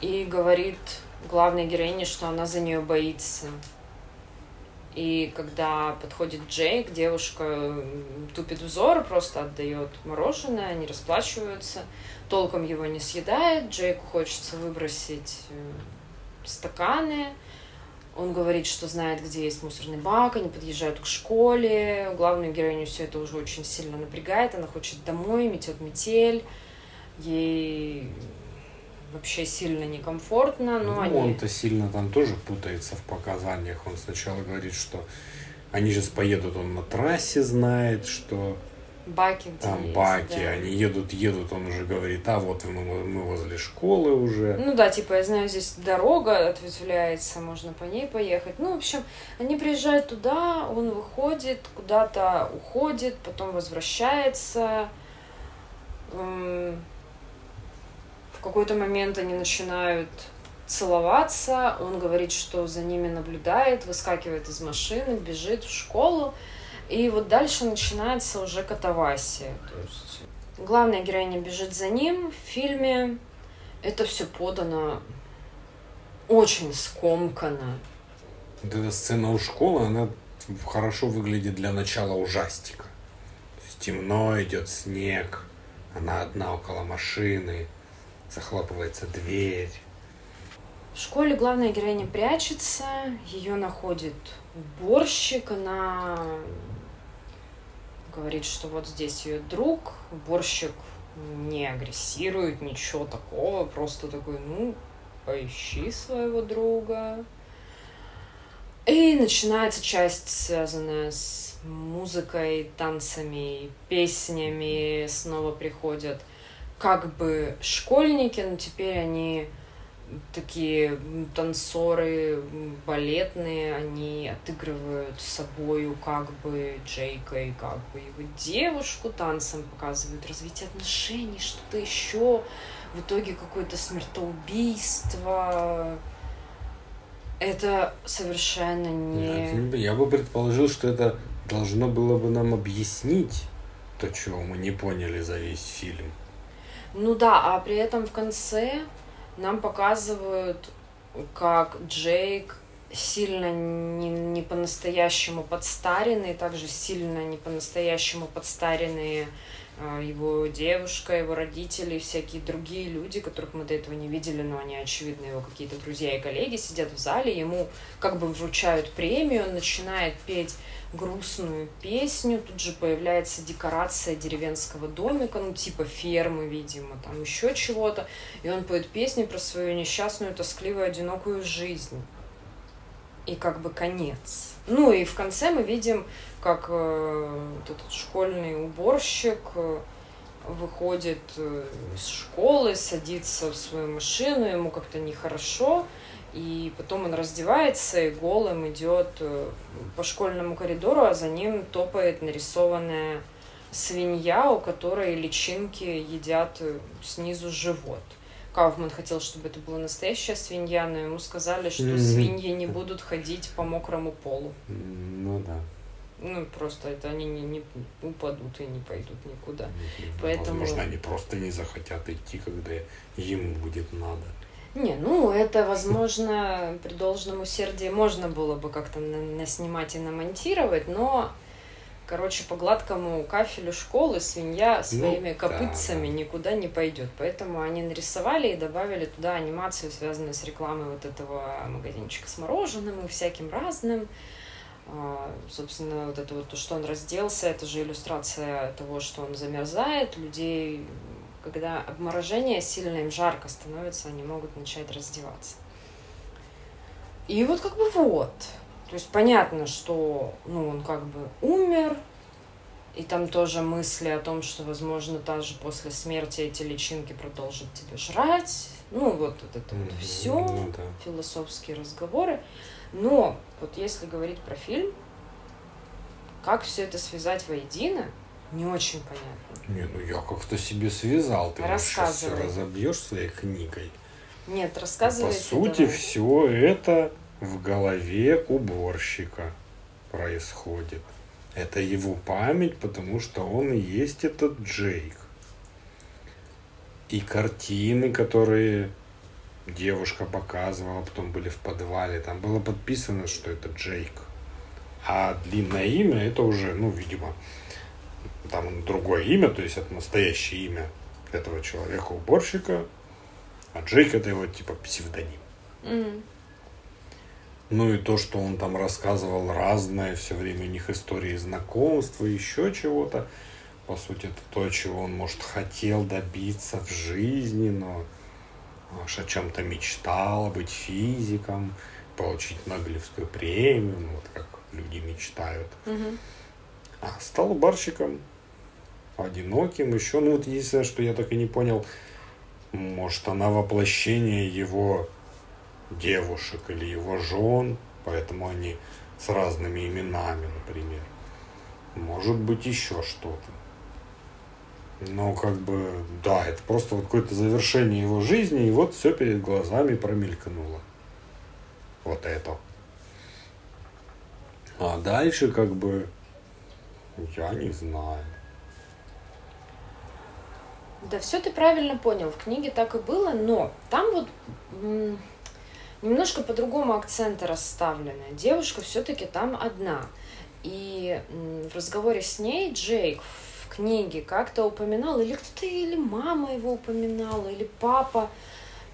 и говорит главной героине, что она за нее боится. И когда подходит Джейк, девушка тупит взор, просто отдает мороженое, они расплачиваются, толком его не съедает, Джейку хочется выбросить э, стаканы. Он говорит, что знает, где есть мусорный бак, они подъезжают к школе. Главную героиню все это уже очень сильно напрягает. Она хочет домой, метет метель. Ей вообще сильно некомфортно. Но ну, они... он-то сильно там тоже путается в показаниях. Он сначала говорит, что они сейчас поедут, он на трассе знает, что Баки Там баки, да. они едут, едут, он уже говорит, а вот мы, мы возле школы уже. Ну да, типа, я знаю, здесь дорога ответвляется, можно по ней поехать. Ну, в общем, они приезжают туда, он выходит, куда-то уходит, потом возвращается. В какой-то момент они начинают целоваться, он говорит, что за ними наблюдает, выскакивает из машины, бежит в школу. И вот дальше начинается уже катавасия. То есть главная героиня бежит за ним. В фильме это все подано очень скомканно. Вот эта сцена у школы, она хорошо выглядит для начала ужастика. То есть темно, идет снег, она одна около машины, захлопывается дверь. В школе главная героиня прячется, ее находит уборщик, она говорит, что вот здесь ее друг, уборщик не агрессирует, ничего такого, просто такой, ну, поищи своего друга. И начинается часть, связанная с музыкой, танцами, песнями. Снова приходят как бы школьники, но теперь они такие танцоры балетные, они отыгрывают собою как бы Джейка и как бы его девушку танцем показывают развитие отношений, что-то еще. В итоге какое-то смертоубийство. Это совершенно не... Я бы предположил, что это должно было бы нам объяснить то, чего мы не поняли за весь фильм. Ну да, а при этом в конце нам показывают, как Джейк сильно не, не по-настоящему подстаренный, также сильно не по-настоящему подстаренные а, его девушка, его родители, всякие другие люди, которых мы до этого не видели, но они, очевидно, его какие-то друзья и коллеги сидят в зале, ему как бы вручают премию, он начинает петь грустную песню, тут же появляется декорация деревенского домика, ну, типа фермы, видимо, там еще чего-то, и он поет песни про свою несчастную, тоскливую, одинокую жизнь. И как бы конец. Ну и в конце мы видим, как э, вот этот школьный уборщик э, выходит э, из школы, садится в свою машину, ему как-то нехорошо, и потом он раздевается и голым идет э, по школьному коридору, а за ним топает нарисованная свинья, у которой личинки едят э, снизу живот. Кауфман хотел, чтобы это была настоящая свинья, но ему сказали, что mm-hmm. свиньи не будут ходить по мокрому полу. Ну да. Ну, просто это они не, не упадут и не пойдут никуда. Mm-hmm. Поэтому... Возможно, они просто не захотят идти, когда им будет надо. Не, ну это, возможно, при должном усердии можно было бы как-то наснимать и намонтировать, но, короче, по гладкому кафелю школы свинья своими ну, копытцами да. никуда не пойдет. Поэтому они нарисовали и добавили туда анимацию, связанную с рекламой вот этого магазинчика с мороженым и всяким разным. А, собственно, вот это вот то, что он разделся, это же иллюстрация того, что он замерзает, людей когда обморожение сильно им жарко становится, они могут начать раздеваться. И вот как бы вот. То есть понятно, что ну, он как бы умер, и там тоже мысли о том, что, возможно, даже после смерти эти личинки продолжат тебя жрать. Ну, вот, вот это вот все, ну, да. философские разговоры. Но вот если говорить про фильм, как все это связать воедино – не очень понятно. Не, ну я как-то себе связал. Ты сейчас разобьешь своей книгой. Нет, рассказывай. По сути, давай. все это в голове уборщика происходит. Это его память, потому что он и есть этот Джейк. И картины, которые девушка показывала, потом были в подвале, там было подписано, что это Джейк. А длинное имя это уже, ну, видимо, там другое имя, то есть это настоящее имя этого человека-уборщика, а Джейк это его типа псевдоним. Mm. Ну и то, что он там рассказывал разное, все время у них истории знакомства, еще чего-то. По сути, это то, чего он, может, хотел добиться в жизни, но аж о чем-то мечтал, быть физиком, получить Нобелевскую премию, ну вот как люди мечтают. Mm-hmm. А стал уборщиком одиноким еще. Ну, вот единственное, что я так и не понял, может, она воплощение его девушек или его жен, поэтому они с разными именами, например. Может быть, еще что-то. Но как бы, да, это просто вот какое-то завершение его жизни, и вот все перед глазами промелькнуло. Вот это. А дальше как бы, я не знаю. Да, все ты правильно понял. В книге так и было, но там вот немножко по-другому акценты расставлены. Девушка все-таки там одна. И в разговоре с ней Джейк в книге как-то упоминал, или кто-то, или мама его упоминала, или папа,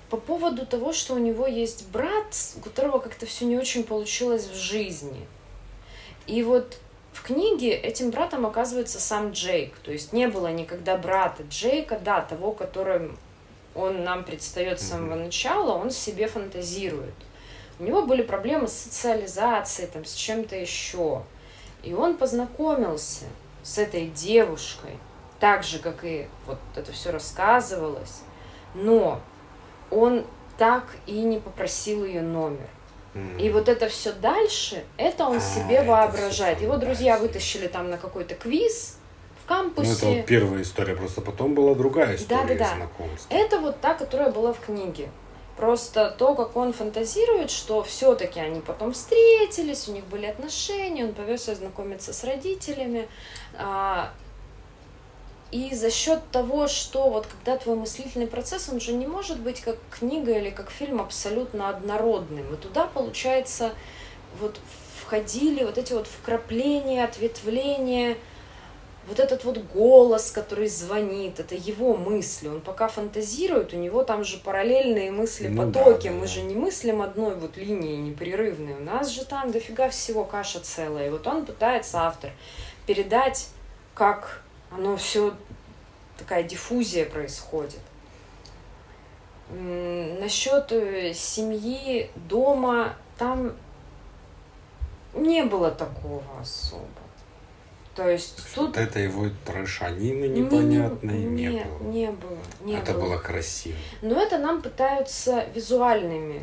по поводу того, что у него есть брат, у которого как-то все не очень получилось в жизни. И вот в книге этим братом оказывается сам Джейк. То есть не было никогда брата Джейка, да, того, которым он нам предстает с самого начала, он себе фантазирует. У него были проблемы с социализацией, там, с чем-то еще. И он познакомился с этой девушкой, так же, как и вот это все рассказывалось, но он так и не попросил ее номер. И вот это все дальше, это он а, себе воображает. Его друзья вытащили там на какой-то квиз в кампусе. Ну, это вот первая история, просто потом была другая история да, да, да. знакомства. Это вот та, которая была в книге. Просто то, как он фантазирует, что все-таки они потом встретились, у них были отношения, он повез ее знакомиться с родителями. И за счет того, что вот когда твой мыслительный процесс, он же не может быть как книга или как фильм абсолютно однородным. И туда, получается, вот входили вот эти вот вкрапления, ответвления, вот этот вот голос, который звонит, это его мысли. Он пока фантазирует, у него там же параллельные мысли, ну, потоки. Да, да, Мы же не мыслим одной вот линией непрерывной. У нас же там дофига всего каша целая. И вот он пытается, автор, передать, как оно все такая диффузия происходит. Насчет э, семьи, дома, там не было такого особо. То есть тут... Вот это его трешанины непонятные не, не, не было. Не было. Не это было. было красиво. Но это нам пытаются визуальными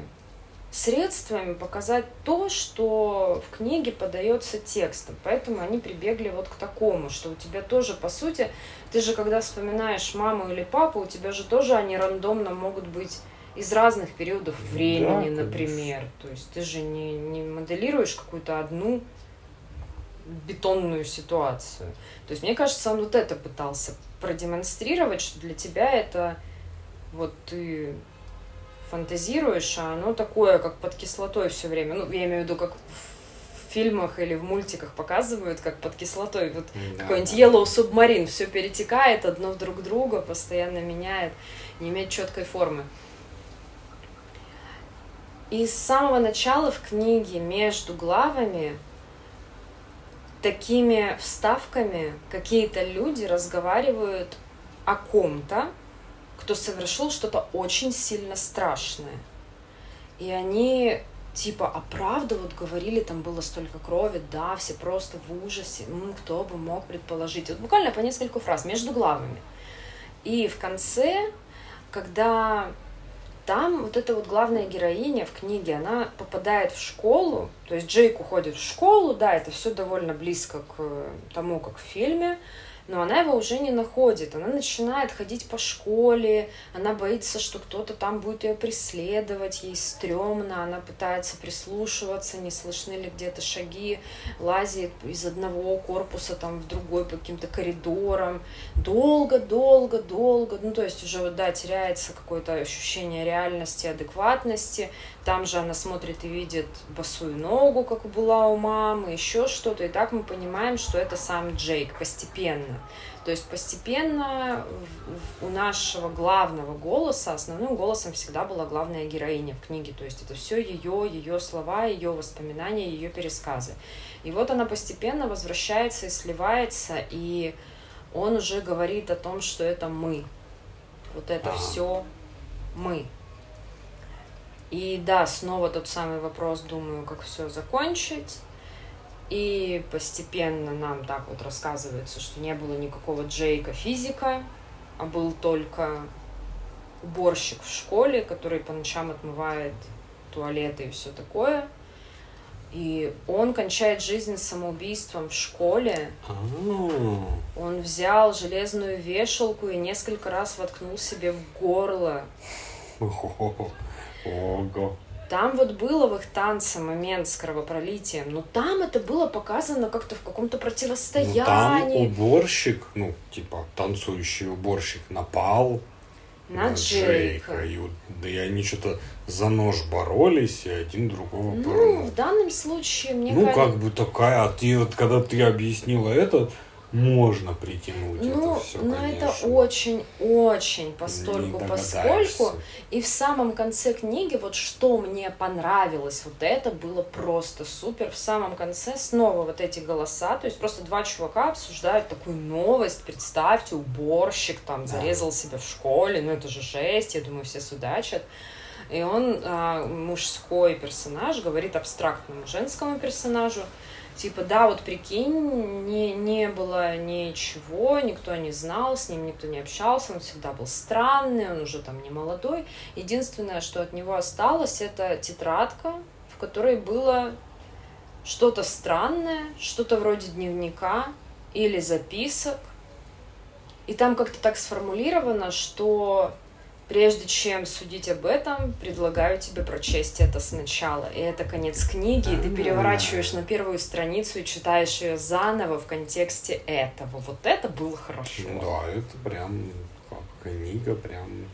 средствами показать то, что в книге подается текстом. Поэтому они прибегли вот к такому, что у тебя тоже, по сути, ты же, когда вспоминаешь маму или папу, у тебя же тоже они рандомно могут быть из разных периодов времени, да, например. То есть ты же не, не моделируешь какую-то одну бетонную ситуацию. То есть мне кажется, он вот это пытался продемонстрировать, что для тебя это вот ты фантазируешь, а оно такое, как под кислотой все время. Ну, я имею в виду, как в фильмах или в мультиках показывают, как под кислотой. Вот да, какой-нибудь да. Yellow Submarine, все перетекает одно в друг друга, постоянно меняет, не имеет четкой формы. И с самого начала в книге между главами такими вставками какие-то люди разговаривают о ком-то, кто совершил что-то очень сильно страшное. И они типа, а правда вот говорили, там было столько крови, да, все просто в ужасе, ну, кто бы мог предположить. Вот буквально по несколько фраз между главами. И в конце, когда там вот эта вот главная героиня в книге, она попадает в школу, то есть Джейк уходит в школу, да, это все довольно близко к тому, как в фильме, но она его уже не находит. Она начинает ходить по школе, она боится, что кто-то там будет ее преследовать, ей стрёмно, она пытается прислушиваться, не слышны ли где-то шаги, лазит из одного корпуса там в другой по каким-то коридорам, долго, долго, долго, ну то есть уже, да, теряется какое-то ощущение реальности, адекватности, там же она смотрит и видит босую ногу, как была у мамы, еще что-то. И так мы понимаем, что это сам Джейк постепенно. То есть постепенно у нашего главного голоса, основным голосом всегда была главная героиня в книге. То есть это все ее, ее слова, ее воспоминания, ее пересказы. И вот она постепенно возвращается и сливается, и он уже говорит о том, что это мы. Вот это все мы. И да, снова тот самый вопрос, думаю, как все закончить. И постепенно нам так вот рассказывается, что не было никакого Джейка физика, а был только уборщик в школе, который по ночам отмывает туалеты и все такое. И он кончает жизнь самоубийством в школе. А. Он взял железную вешалку и несколько раз воткнул себе в горло. Ого. Там вот было в их танце момент с кровопролитием, но там это было показано как-то в каком-то противостоянии. Ну, там уборщик, ну, типа, танцующий уборщик напал на, на Джейка. Джейка. И, да и они что-то за нож боролись, и один другого Ну, порнул. в данном случае, мне Ну, кажется... как бы такая, а ты вот, когда ты объяснила это, можно притянуть ну, это все, Ну, это очень-очень постольку, поскольку. И в самом конце книги, вот что мне понравилось, вот это было просто супер. В самом конце снова вот эти голоса, то есть просто два чувака обсуждают такую новость. Представьте, уборщик там зарезал да. себя в школе, ну это же жесть, я думаю, все судачат. И он, а, мужской персонаж, говорит абстрактному женскому персонажу, типа, да, вот прикинь, не, не было ничего, никто не знал, с ним никто не общался, он всегда был странный, он уже там не молодой. Единственное, что от него осталось, это тетрадка, в которой было что-то странное, что-то вроде дневника или записок. И там как-то так сформулировано, что Прежде чем судить об этом, предлагаю тебе прочесть это сначала. И это конец книги, и ты переворачиваешь на первую страницу и читаешь ее заново в контексте этого. Вот это было хорошо. Да, это прям как книга, прям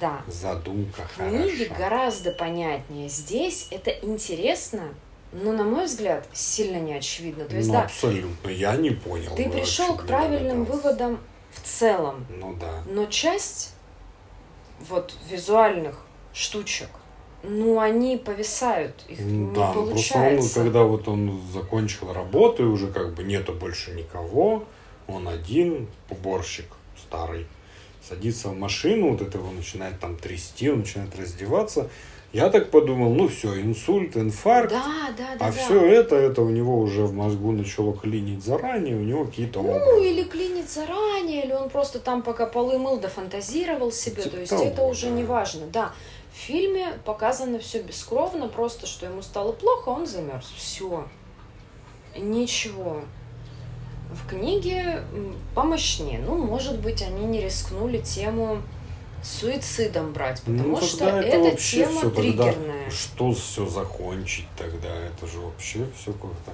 Да. задумка Книги хороша. гораздо понятнее. Здесь это интересно, но, на мой взгляд, сильно не очевидно. То есть, ну, да, абсолютно, я не понял. ты пришел к правильным этого. выводам в целом, Ну да. но часть вот визуальных штучек, ну, они повисают, их Ну не да, ну просто он, получается. когда вот он закончил работу, и уже как бы нету больше никого, он один, уборщик старый, садится в машину, вот это его начинает там трясти, он начинает раздеваться. Я так подумал, ну все, инсульт, инфаркт. Да, да, да, а да. все это, это у него уже в мозгу начало клинить заранее, у него какие-то Ну, образы. или клинит заранее, или он просто там пока полы мыл, дофантазировал себе. Типа То есть того, это уже да. не важно. Да, в фильме показано все бескровно, просто что ему стало плохо, он замерз. Все. Ничего. В книге помощнее. Ну, может быть, они не рискнули тему с суицидом брать, потому Ну, что тогда это вообще тема тогда триггерная. Что все закончить тогда? Это же вообще все как-то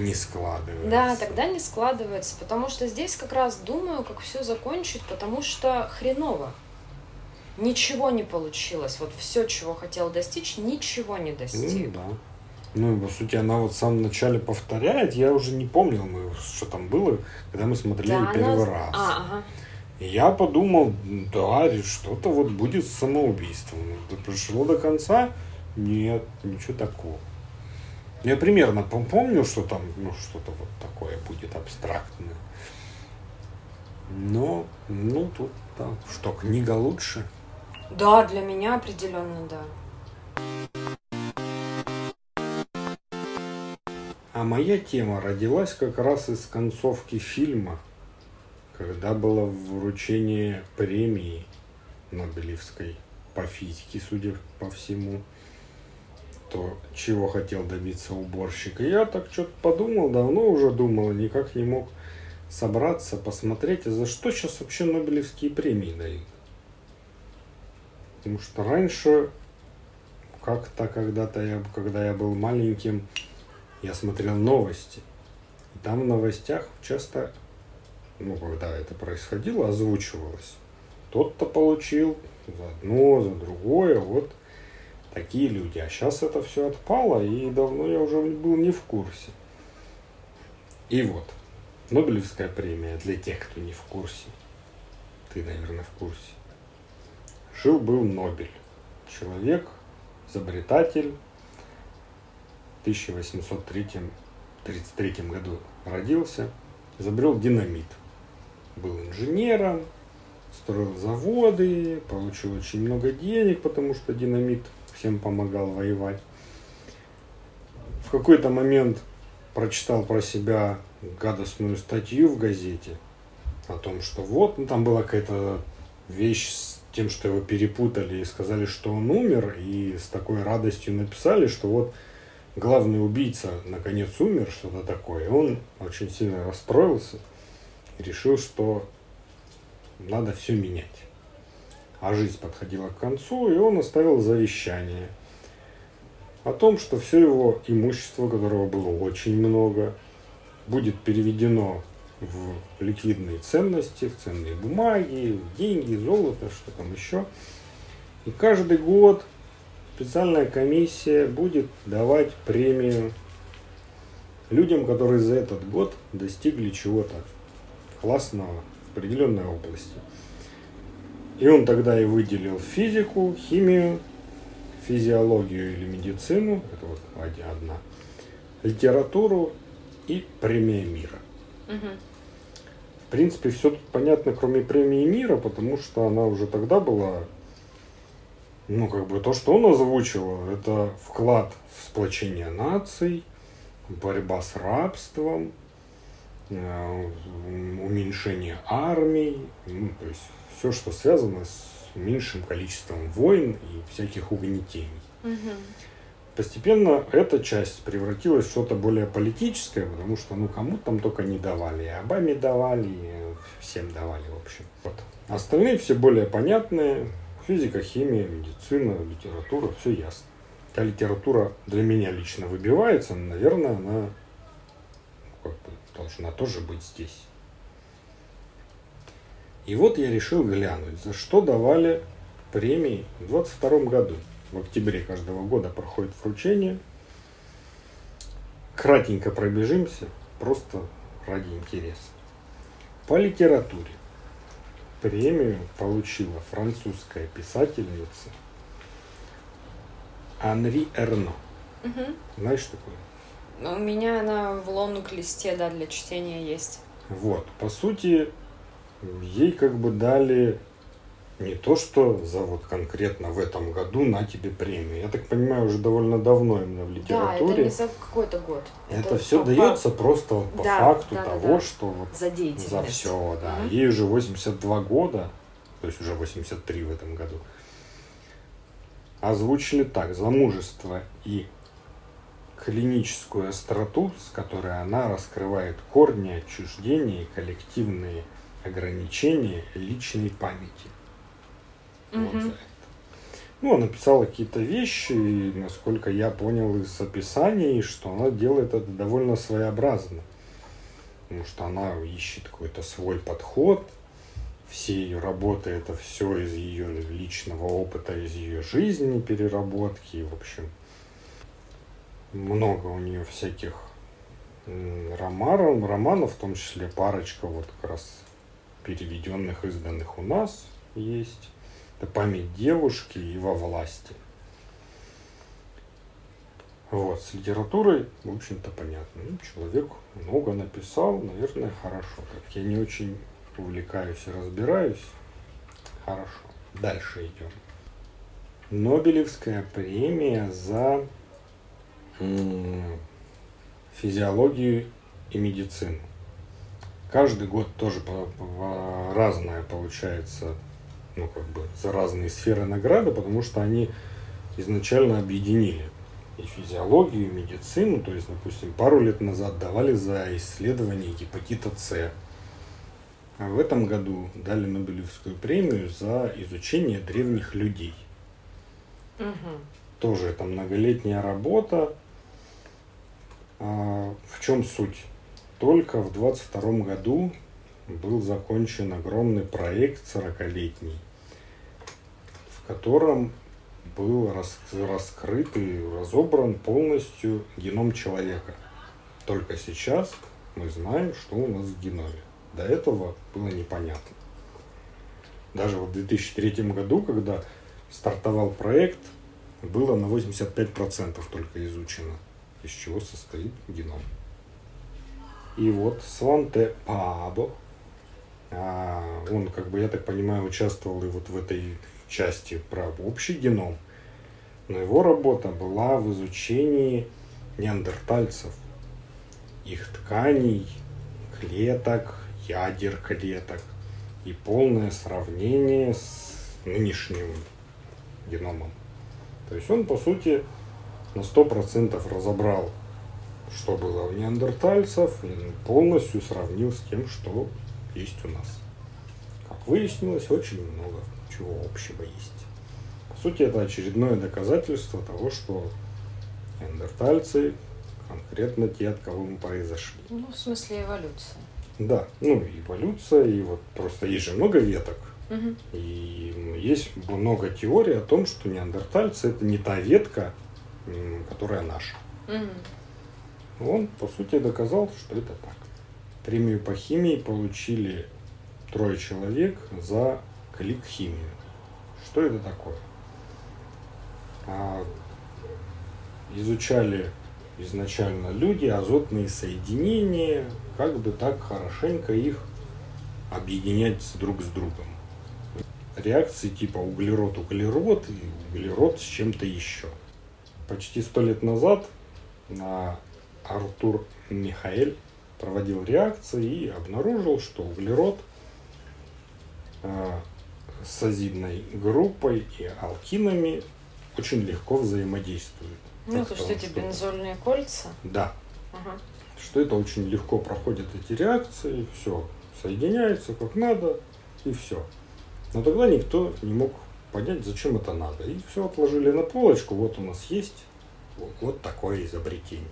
не складывается. Да, тогда не складывается, потому что здесь как раз думаю, как все закончить, потому что хреново. Ничего не получилось. Вот все, чего хотел достичь, ничего не Ну, достиг. да. Ну, и, по сути, она вот в самом начале повторяет. Я уже не помнил, мы, что там было, когда мы смотрели Да, первый она- раз. А, ага. Я подумал, да, что-то вот будет с самоубийством. Да Пришло до конца, нет, ничего такого. Я примерно пом- помню, что там, ну, что-то вот такое будет абстрактное. Но, ну, тут, да, что, книга лучше? Да, для меня определенно да. А моя тема родилась как раз из концовки фильма, когда было вручение премии Нобелевской по физике, судя по всему, то чего хотел добиться уборщик. И я так что-то подумал, давно уже думал, никак не мог собраться, посмотреть, а за что сейчас вообще Нобелевские премии дают. Потому что раньше, как-то когда-то я, когда я был маленьким, я смотрел новости. И там в новостях часто, ну, когда это происходило, озвучивалось. Тот-то получил за одно, за другое, вот такие люди. А сейчас это все отпало, и давно я уже был не в курсе. И вот, Нобелевская премия для тех, кто не в курсе. Ты, наверное, в курсе. Жил-был Нобель. Человек, изобретатель, в 1833 году родился, изобрел динамит. Был инженером, строил заводы, получил очень много денег, потому что динамит всем помогал воевать. В какой-то момент прочитал про себя гадостную статью в газете о том, что вот, ну там была какая-то вещь с тем, что его перепутали и сказали, что он умер, и с такой радостью написали, что вот главный убийца наконец умер, что-то такое. И он очень сильно расстроился решил, что надо все менять. А жизнь подходила к концу, и он оставил завещание о том, что все его имущество, которого было очень много, будет переведено в ликвидные ценности, в ценные бумаги, в деньги, золото, что там еще. И каждый год специальная комиссия будет давать премию людям, которые за этот год достигли чего-то классного в определенной области. И он тогда и выделил физику, химию, физиологию или медицину, это вот одна, литературу и премия мира. Мгм. В принципе, все тут понятно, кроме премии мира, потому что она уже тогда была, ну, как бы то, что он озвучивал, это вклад в сплочение наций, борьба с рабством, уменьшение армий, ну, то есть все, что связано с меньшим количеством войн и всяких угнетений. Мгм. Постепенно эта часть превратилась в что-то более политическое, потому что ну кому там только не давали. И Обаме давали, и всем давали, в общем. Вот. Остальные все более понятные, Физика, химия, медицина, литература, все ясно. А литература для меня лично выбивается, наверное, она бы, должна тоже быть здесь. И вот я решил глянуть, за что давали премии в 22 году. В октябре каждого года проходит вручение. Кратенько пробежимся, просто ради интереса. По литературе премию получила французская писательница Анри Эрно. Угу. Знаешь такое? Ну, у меня она в лонг листе, да, для чтения есть. Вот, по сути, ей как бы дали не то, что за вот конкретно в этом году на тебе премию. Я так понимаю, уже довольно давно именно в литературе. Да, это не за какой-то год. Это, это все дается по... просто вот по да, факту да, того, да. что вот за деятельность. За все, да. Угу. Ей уже 82 года, то есть уже 83 в этом году. Озвучили так, замужество и клиническую остроту, с которой она раскрывает корни отчуждения и коллективные ограничения личной памяти. Угу. Вот за это. Ну, она писала какие-то вещи, и, насколько я понял из описаний, что она делает это довольно своеобразно. Потому что она ищет какой-то свой подход, все ее работы это все из ее личного опыта, из ее жизни, переработки, в общем. Много у нее всяких романов, романов, в том числе парочка вот как раз переведенных, изданных у нас есть. Это память девушки и во власти. Вот, с литературой, в общем-то, понятно. Ну, человек много написал, наверное, хорошо. Как я не очень увлекаюсь и разбираюсь, хорошо. Дальше идем. Нобелевская премия за физиологию и медицину. Каждый год тоже разное получается ну, как бы, за разные сферы награды, потому что они изначально объединили и физиологию, и медицину. То есть, допустим, пару лет назад давали за исследование гепатита С. А в этом году дали Нобелевскую премию за изучение древних людей. Угу. Тоже это многолетняя работа. А в чем суть? Только в 22 году был закончен огромный проект 40-летний котором был раскрыт и разобран полностью геном человека. Только сейчас мы знаем, что у нас в геноме. До этого было непонятно. Даже в 2003 году, когда стартовал проект, было на 85% только изучено, из чего состоит геном. И вот Сванте Пабо, а, он, как бы, я так понимаю, участвовал и вот в этой части про общий геном, но его работа была в изучении неандертальцев, их тканей, клеток, ядер клеток и полное сравнение с нынешним геномом. То есть он, по сути, на 100% разобрал, что было у неандертальцев, и полностью сравнил с тем, что есть у нас. Как выяснилось, очень много чего общего есть. По сути, это очередное доказательство того, что неандертальцы конкретно те, от кого мы произошли. Ну, в смысле эволюция. Да, ну, эволюция, и вот просто есть же много веток. Угу. И есть много теорий о том, что неандертальцы это не та ветка, которая наша. Угу. Он, по сути, доказал, что это так. Премию по химии получили трое человек за клик-химию. Что это такое? А, изучали изначально люди азотные соединения, как бы так хорошенько их объединять друг с другом. Реакции типа углерод-углерод и углерод с чем-то еще. Почти сто лет назад на Артур Михаэль проводил реакции и обнаружил, что углерод а, с азидной группой и алкинами очень легко взаимодействуют. Ну, это что эти бензольные кольца? Да. Ага. Что это очень легко проходят эти реакции, все соединяется как надо, и все. Но тогда никто не мог понять, зачем это надо. И все отложили на полочку, вот у нас есть вот, вот такое изобретение.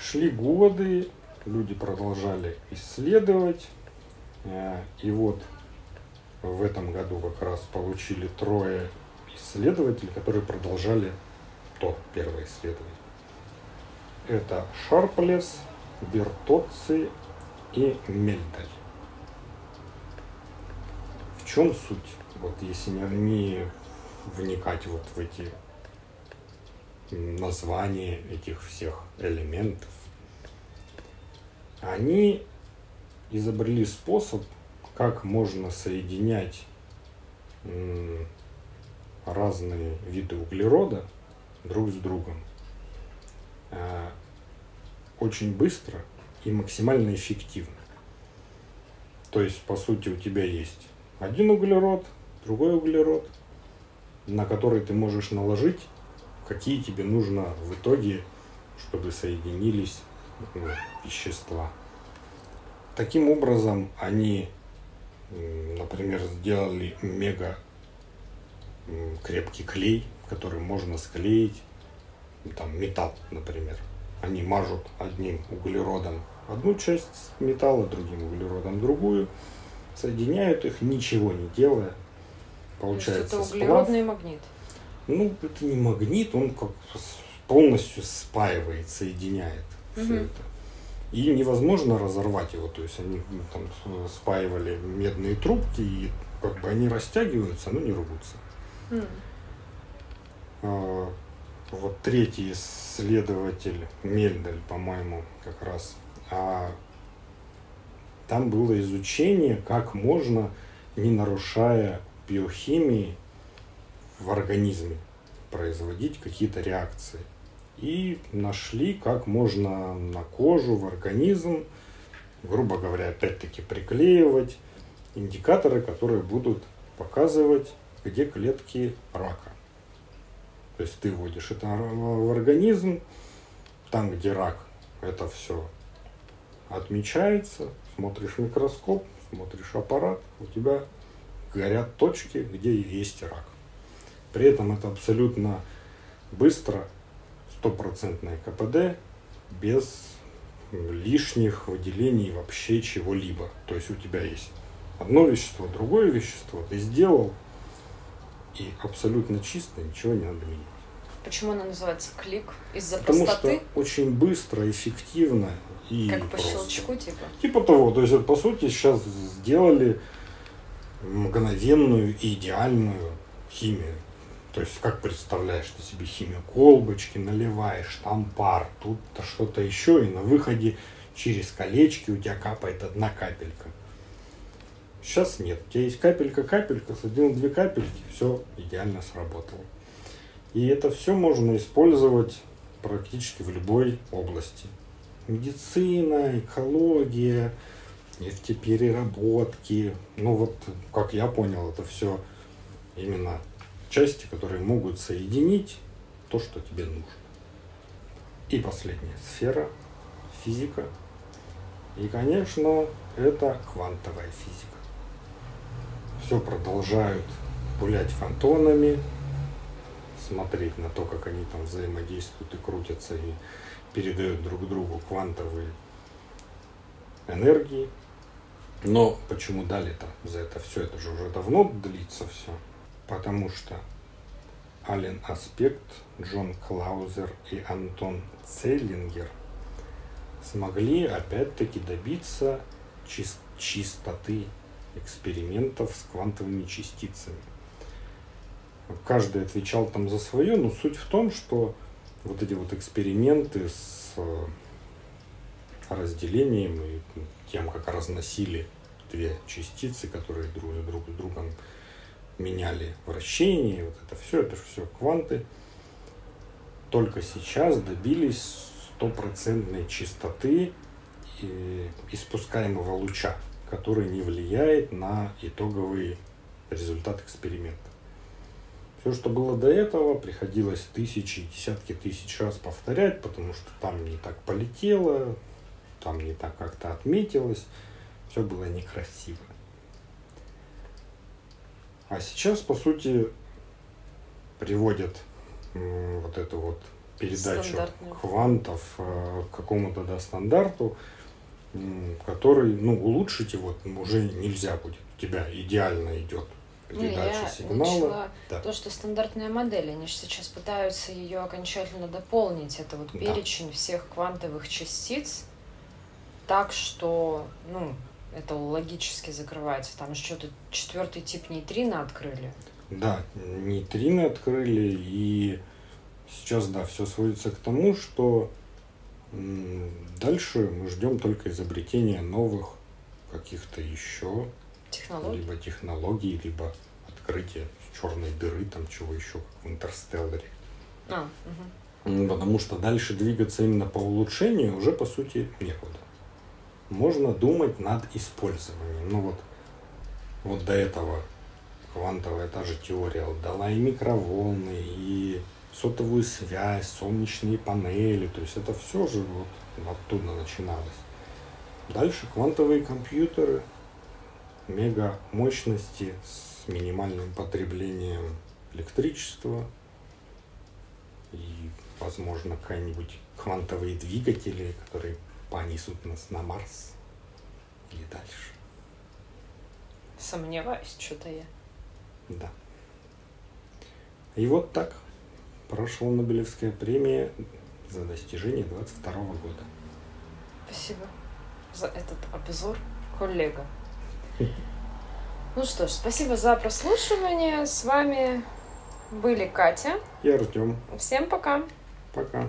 Шли годы, люди продолжали исследовать, э, и вот в этом году как раз получили трое исследователей, которые продолжали то первое исследование. Это Шарплес, Бертоци и Мельдаль. В чем суть? Вот если не вникать вот в эти названия этих всех элементов, они изобрели способ, как можно соединять разные виды углерода друг с другом а, очень быстро и максимально эффективно. То есть, по сути, у тебя есть один углерод, другой углерод, на который ты можешь наложить, какие тебе нужно в итоге, чтобы соединились ну, вещества. Таким образом, они, например, сделали мега крепкий клей, который можно склеить, там металл, например. Они мажут одним углеродом одну часть металла, другим углеродом другую, соединяют их, ничего не делая. Получается То есть это углеродный сплав. магнит. Ну, это не магнит, он как полностью спаивает, соединяет угу. все это. И невозможно разорвать его. То есть они там спаивали медные трубки, и как бы они растягиваются, но не рвутся. Mm. А, вот третий исследователь, Мельдаль, по-моему, как раз, а, там было изучение, как можно, не нарушая биохимии в организме, производить какие-то реакции. И нашли, как можно на кожу, в организм, грубо говоря, опять-таки приклеивать индикаторы, которые будут показывать где клетки рака. То есть ты вводишь это в организм, там, где рак, это все отмечается, смотришь микроскоп, смотришь аппарат, у тебя горят точки, где есть рак. При этом это абсолютно быстро, стопроцентное КПД, без лишних выделений вообще чего-либо. То есть у тебя есть одно вещество, другое вещество, ты сделал, и абсолютно чисто, ничего не надо менять. Почему она называется клик? Из-за Потому простоты? что очень быстро, эффективно и Как по просто. щелчку, типа? Типа того. То есть, по сути, сейчас сделали мгновенную и идеальную химию. То есть, как представляешь ты себе химию? Колбочки наливаешь, там пар, тут-то что-то еще, и на выходе через колечки у тебя капает одна капелька. Сейчас нет. У тебя есть капелька-капелька, садил две капельки, все идеально сработало. И это все можно использовать практически в любой области. Медицина, экология, нефтепереработки. Ну вот, как я понял, это все именно части, которые могут соединить то, что тебе нужно. И последняя сфера – физика. И, конечно, это квантовая физика все продолжают гулять фантонами, смотреть на то, как они там взаимодействуют и крутятся и передают друг другу квантовые энергии. Но почему дали-то за это все? Это же уже давно длится все. Потому что Ален Аспект, Джон Клаузер и Антон Целлингер смогли опять-таки добиться чист чистоты экспериментов с квантовыми частицами. Каждый отвечал там за свое, но суть в том, что вот эти вот эксперименты с э, разделением и тем, как разносили две частицы, которые друг, друг с другом меняли вращение, вот это все, это же все кванты, только сейчас добились стопроцентной чистоты испускаемого луча который не влияет на итоговый результат эксперимента. Все, что было до этого, приходилось тысячи, десятки тысяч раз повторять, потому что там не так полетело, там не так как-то отметилось, все было некрасиво. А сейчас, по сути, приводят вот эту вот передачу квантов э, к какому-то да, стандарту, который, ну, улучшить его уже нельзя будет. У тебя идеально идет Ну, передача я сигнала. Да. то, что стандартная модель, они же сейчас пытаются ее окончательно дополнить. Это вот Да. перечень всех квантовых частиц, так что, ну, это логически закрывается. Там же что-то четвертый тип нейтрино открыли. Да, нейтрино открыли, и сейчас, да, все сводится к тому, что дальше мы ждем только изобретения новых каких-то еще Технологии. либо технологий, либо открытия черной дыры, там чего еще, как в Интерстелларе. А. М, Потому что дальше двигаться именно по улучшению уже, по сути, некуда. Можно думать над использованием. Ну вот, вот до этого квантовая та же теория дала и микроволны, и сотовую связь, солнечные панели. То есть это все же вот оттуда начиналось. Дальше квантовые компьютеры, мега мощности с минимальным потреблением электричества, и, возможно, какие-нибудь квантовые двигатели, которые понесут нас на Марс или дальше. Сомневаюсь, что-то я. Да. И вот так прошла Нобелевская премия за достижение 22 года. Спасибо за этот обзор, коллега. Ну что ж, спасибо за прослушивание. С вами были Катя. И Артем. Всем пока. Пока.